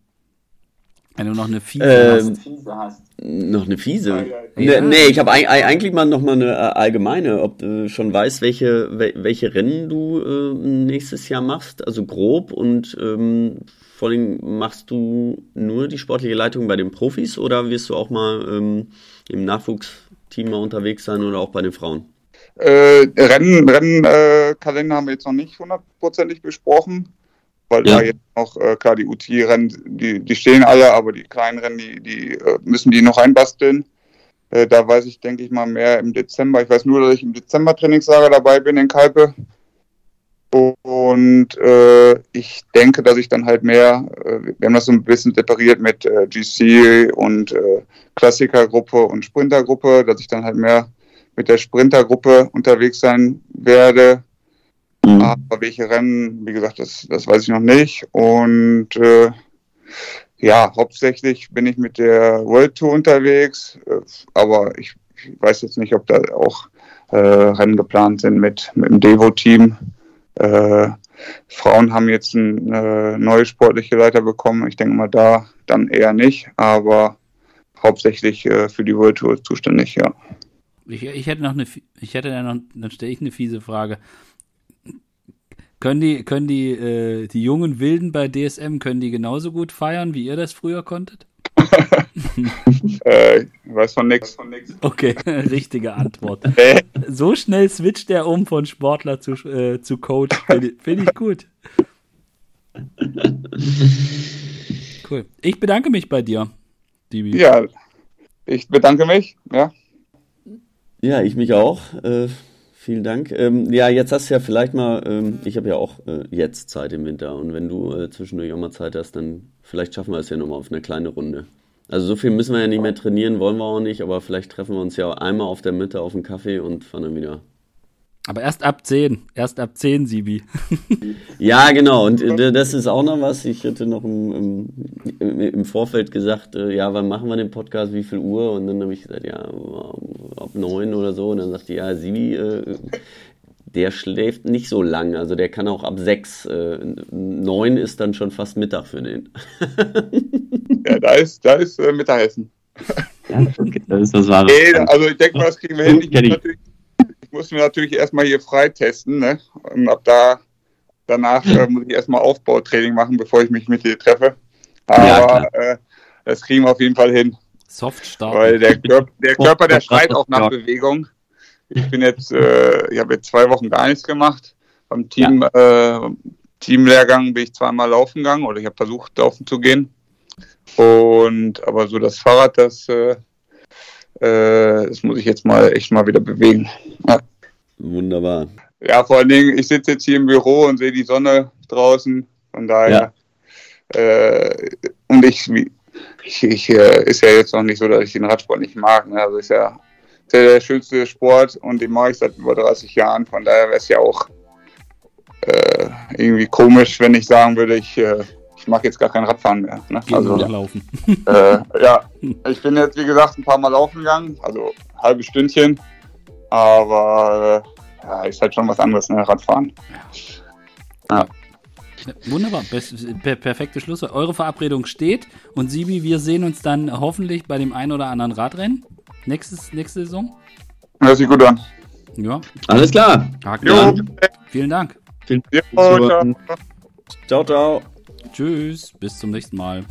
Wenn du noch eine fiese Ähm, hast. Noch eine fiese. Ja. Nee, nee, ich habe eigentlich mal noch mal eine äh, allgemeine, ob du schon weißt, welche, wel- welche Rennen du äh, nächstes Jahr machst, also grob und ähm, vor allem machst du nur die sportliche Leitung bei den Profis oder wirst du auch mal ähm, im Nachwuchsteam mal unterwegs sein oder auch bei den Frauen? Äh, Rennen, Rennkalender äh, Kalender haben wir jetzt noch nicht hundertprozentig besprochen, weil Ja. da jetzt noch, äh, klar, die UT-Rennen, die, die stehen alle, aber die kleinen Rennen, die, die äh, müssen die noch einbasteln. Äh, da weiß ich, denke ich mal, mehr im Dezember. Ich weiß nur, dass ich im Dezember Trainingslager dabei bin in Kalpe. Und äh, ich denke, dass ich dann halt mehr, äh, wir haben das so ein bisschen separiert mit äh, GC und äh, Klassikergruppe und Sprintergruppe, dass ich dann halt mehr mit der Sprintergruppe unterwegs sein werde. Aber welche Rennen, wie gesagt, das, das weiß ich noch nicht. Und äh, ja, hauptsächlich bin ich mit der World Tour unterwegs. Äh, aber ich, ich weiß jetzt nicht, ob da auch äh, Rennen geplant sind mit, mit dem Devo-Team. Äh, Frauen haben jetzt eine neue sportliche Leiter bekommen. Ich denke mal da dann eher nicht, aber hauptsächlich äh, für die World Tour zuständig, ja. Ich, ich hätte noch eine, ich hätte dann noch, dann stelle ich eine fiese Frage. Können die, können die, äh, die jungen Wilden bei DSM, können die genauso gut feiern, wie ihr das früher konntet? Äh, ich weiß von nix. Okay, richtige Antwort. Äh, So schnell switcht er um von Sportler zu, äh, zu Coach. Finde ich, find ich gut. Cool. Ich bedanke mich bei dir, Dibi. ja, ich bedanke mich. Ja. Ja, ich mich auch. Äh, vielen Dank. Ähm, ja, jetzt hast du ja vielleicht mal, ähm, ich habe ja auch äh, jetzt Zeit im Winter und wenn du äh, zwischendurch auch mal Zeit hast, dann vielleicht schaffen wir es ja nochmal auf eine kleine Runde. Also so viel müssen wir ja nicht mehr trainieren, wollen wir auch nicht, aber vielleicht treffen wir uns ja einmal auf der Mitte auf einen Kaffee und fahren dann wieder. Aber erst ab 10. Erst ab 10, Sibi. Ja, genau. Und äh, das ist auch noch was. Ich hatte noch im, im, im- Vorfeld gesagt, äh, ja, wann machen wir den Podcast, wie viel Uhr? Und dann habe ich gesagt, ja, ab neun oder so. Und dann sagte ja, Sibi, äh, der schläft nicht so lang. Also der kann auch ab sechs. Äh, neun ist dann schon fast Mittag für den. ja, da ist, da ist äh, Mittagessen. Ja, das ist das Wahre. Nee, also ich denke mal, das kriegen wir hin. Ich, ich. muss mir natürlich erstmal hier freitesten, ne? Und ab da danach äh, muss ich erstmal Aufbautraining machen, bevor ich mich mit dir treffe. Ja, Aber äh, das kriegen wir auf jeden Fall hin. Soft Weil der, Körper, der Körper, der schreit auch nach ja. Bewegung. Ich bin jetzt, äh, ich habe jetzt zwei Wochen gar nichts gemacht. Beim Team, äh, Teamlehrgang bin ich zweimal laufen gegangen oder ich habe versucht, laufen zu gehen. Und aber so das Fahrrad, das, äh, äh, das muss ich jetzt mal echt mal wieder bewegen. Ja, Wunderbar. ja vor allen Dingen, ich sitze jetzt hier im Büro und sehe die Sonne draußen. Von daher. Äh, und ich, ich, ich äh, ist ja jetzt noch nicht so, dass ich den Radsport nicht mag. Ne? Also ist ja der, schönste Sport und den mache ich seit über 30 Jahren. Von daher wäre es ja auch äh, irgendwie komisch, wenn ich sagen würde, ich, äh, ich mache jetzt gar kein Radfahren mehr. Ne? Also, wir laufen. äh, ja, ich bin jetzt wie gesagt ein paar Mal laufen gegangen, also halbe Stündchen. Aber äh, ja, ist halt schon was anderes, ne? Radfahren. Wunderbar, Best, per, perfekte Schluss. Eure Verabredung steht und Sibi, wir sehen uns dann hoffentlich bei dem ein oder anderen Radrennen nächstes, nächste Saison. Hört sich gut an. Ja, Alles klar. Haken Jo, dran. Vielen Dank. jo, ciao. Ciao, ciao. Tschüss, bis zum nächsten Mal.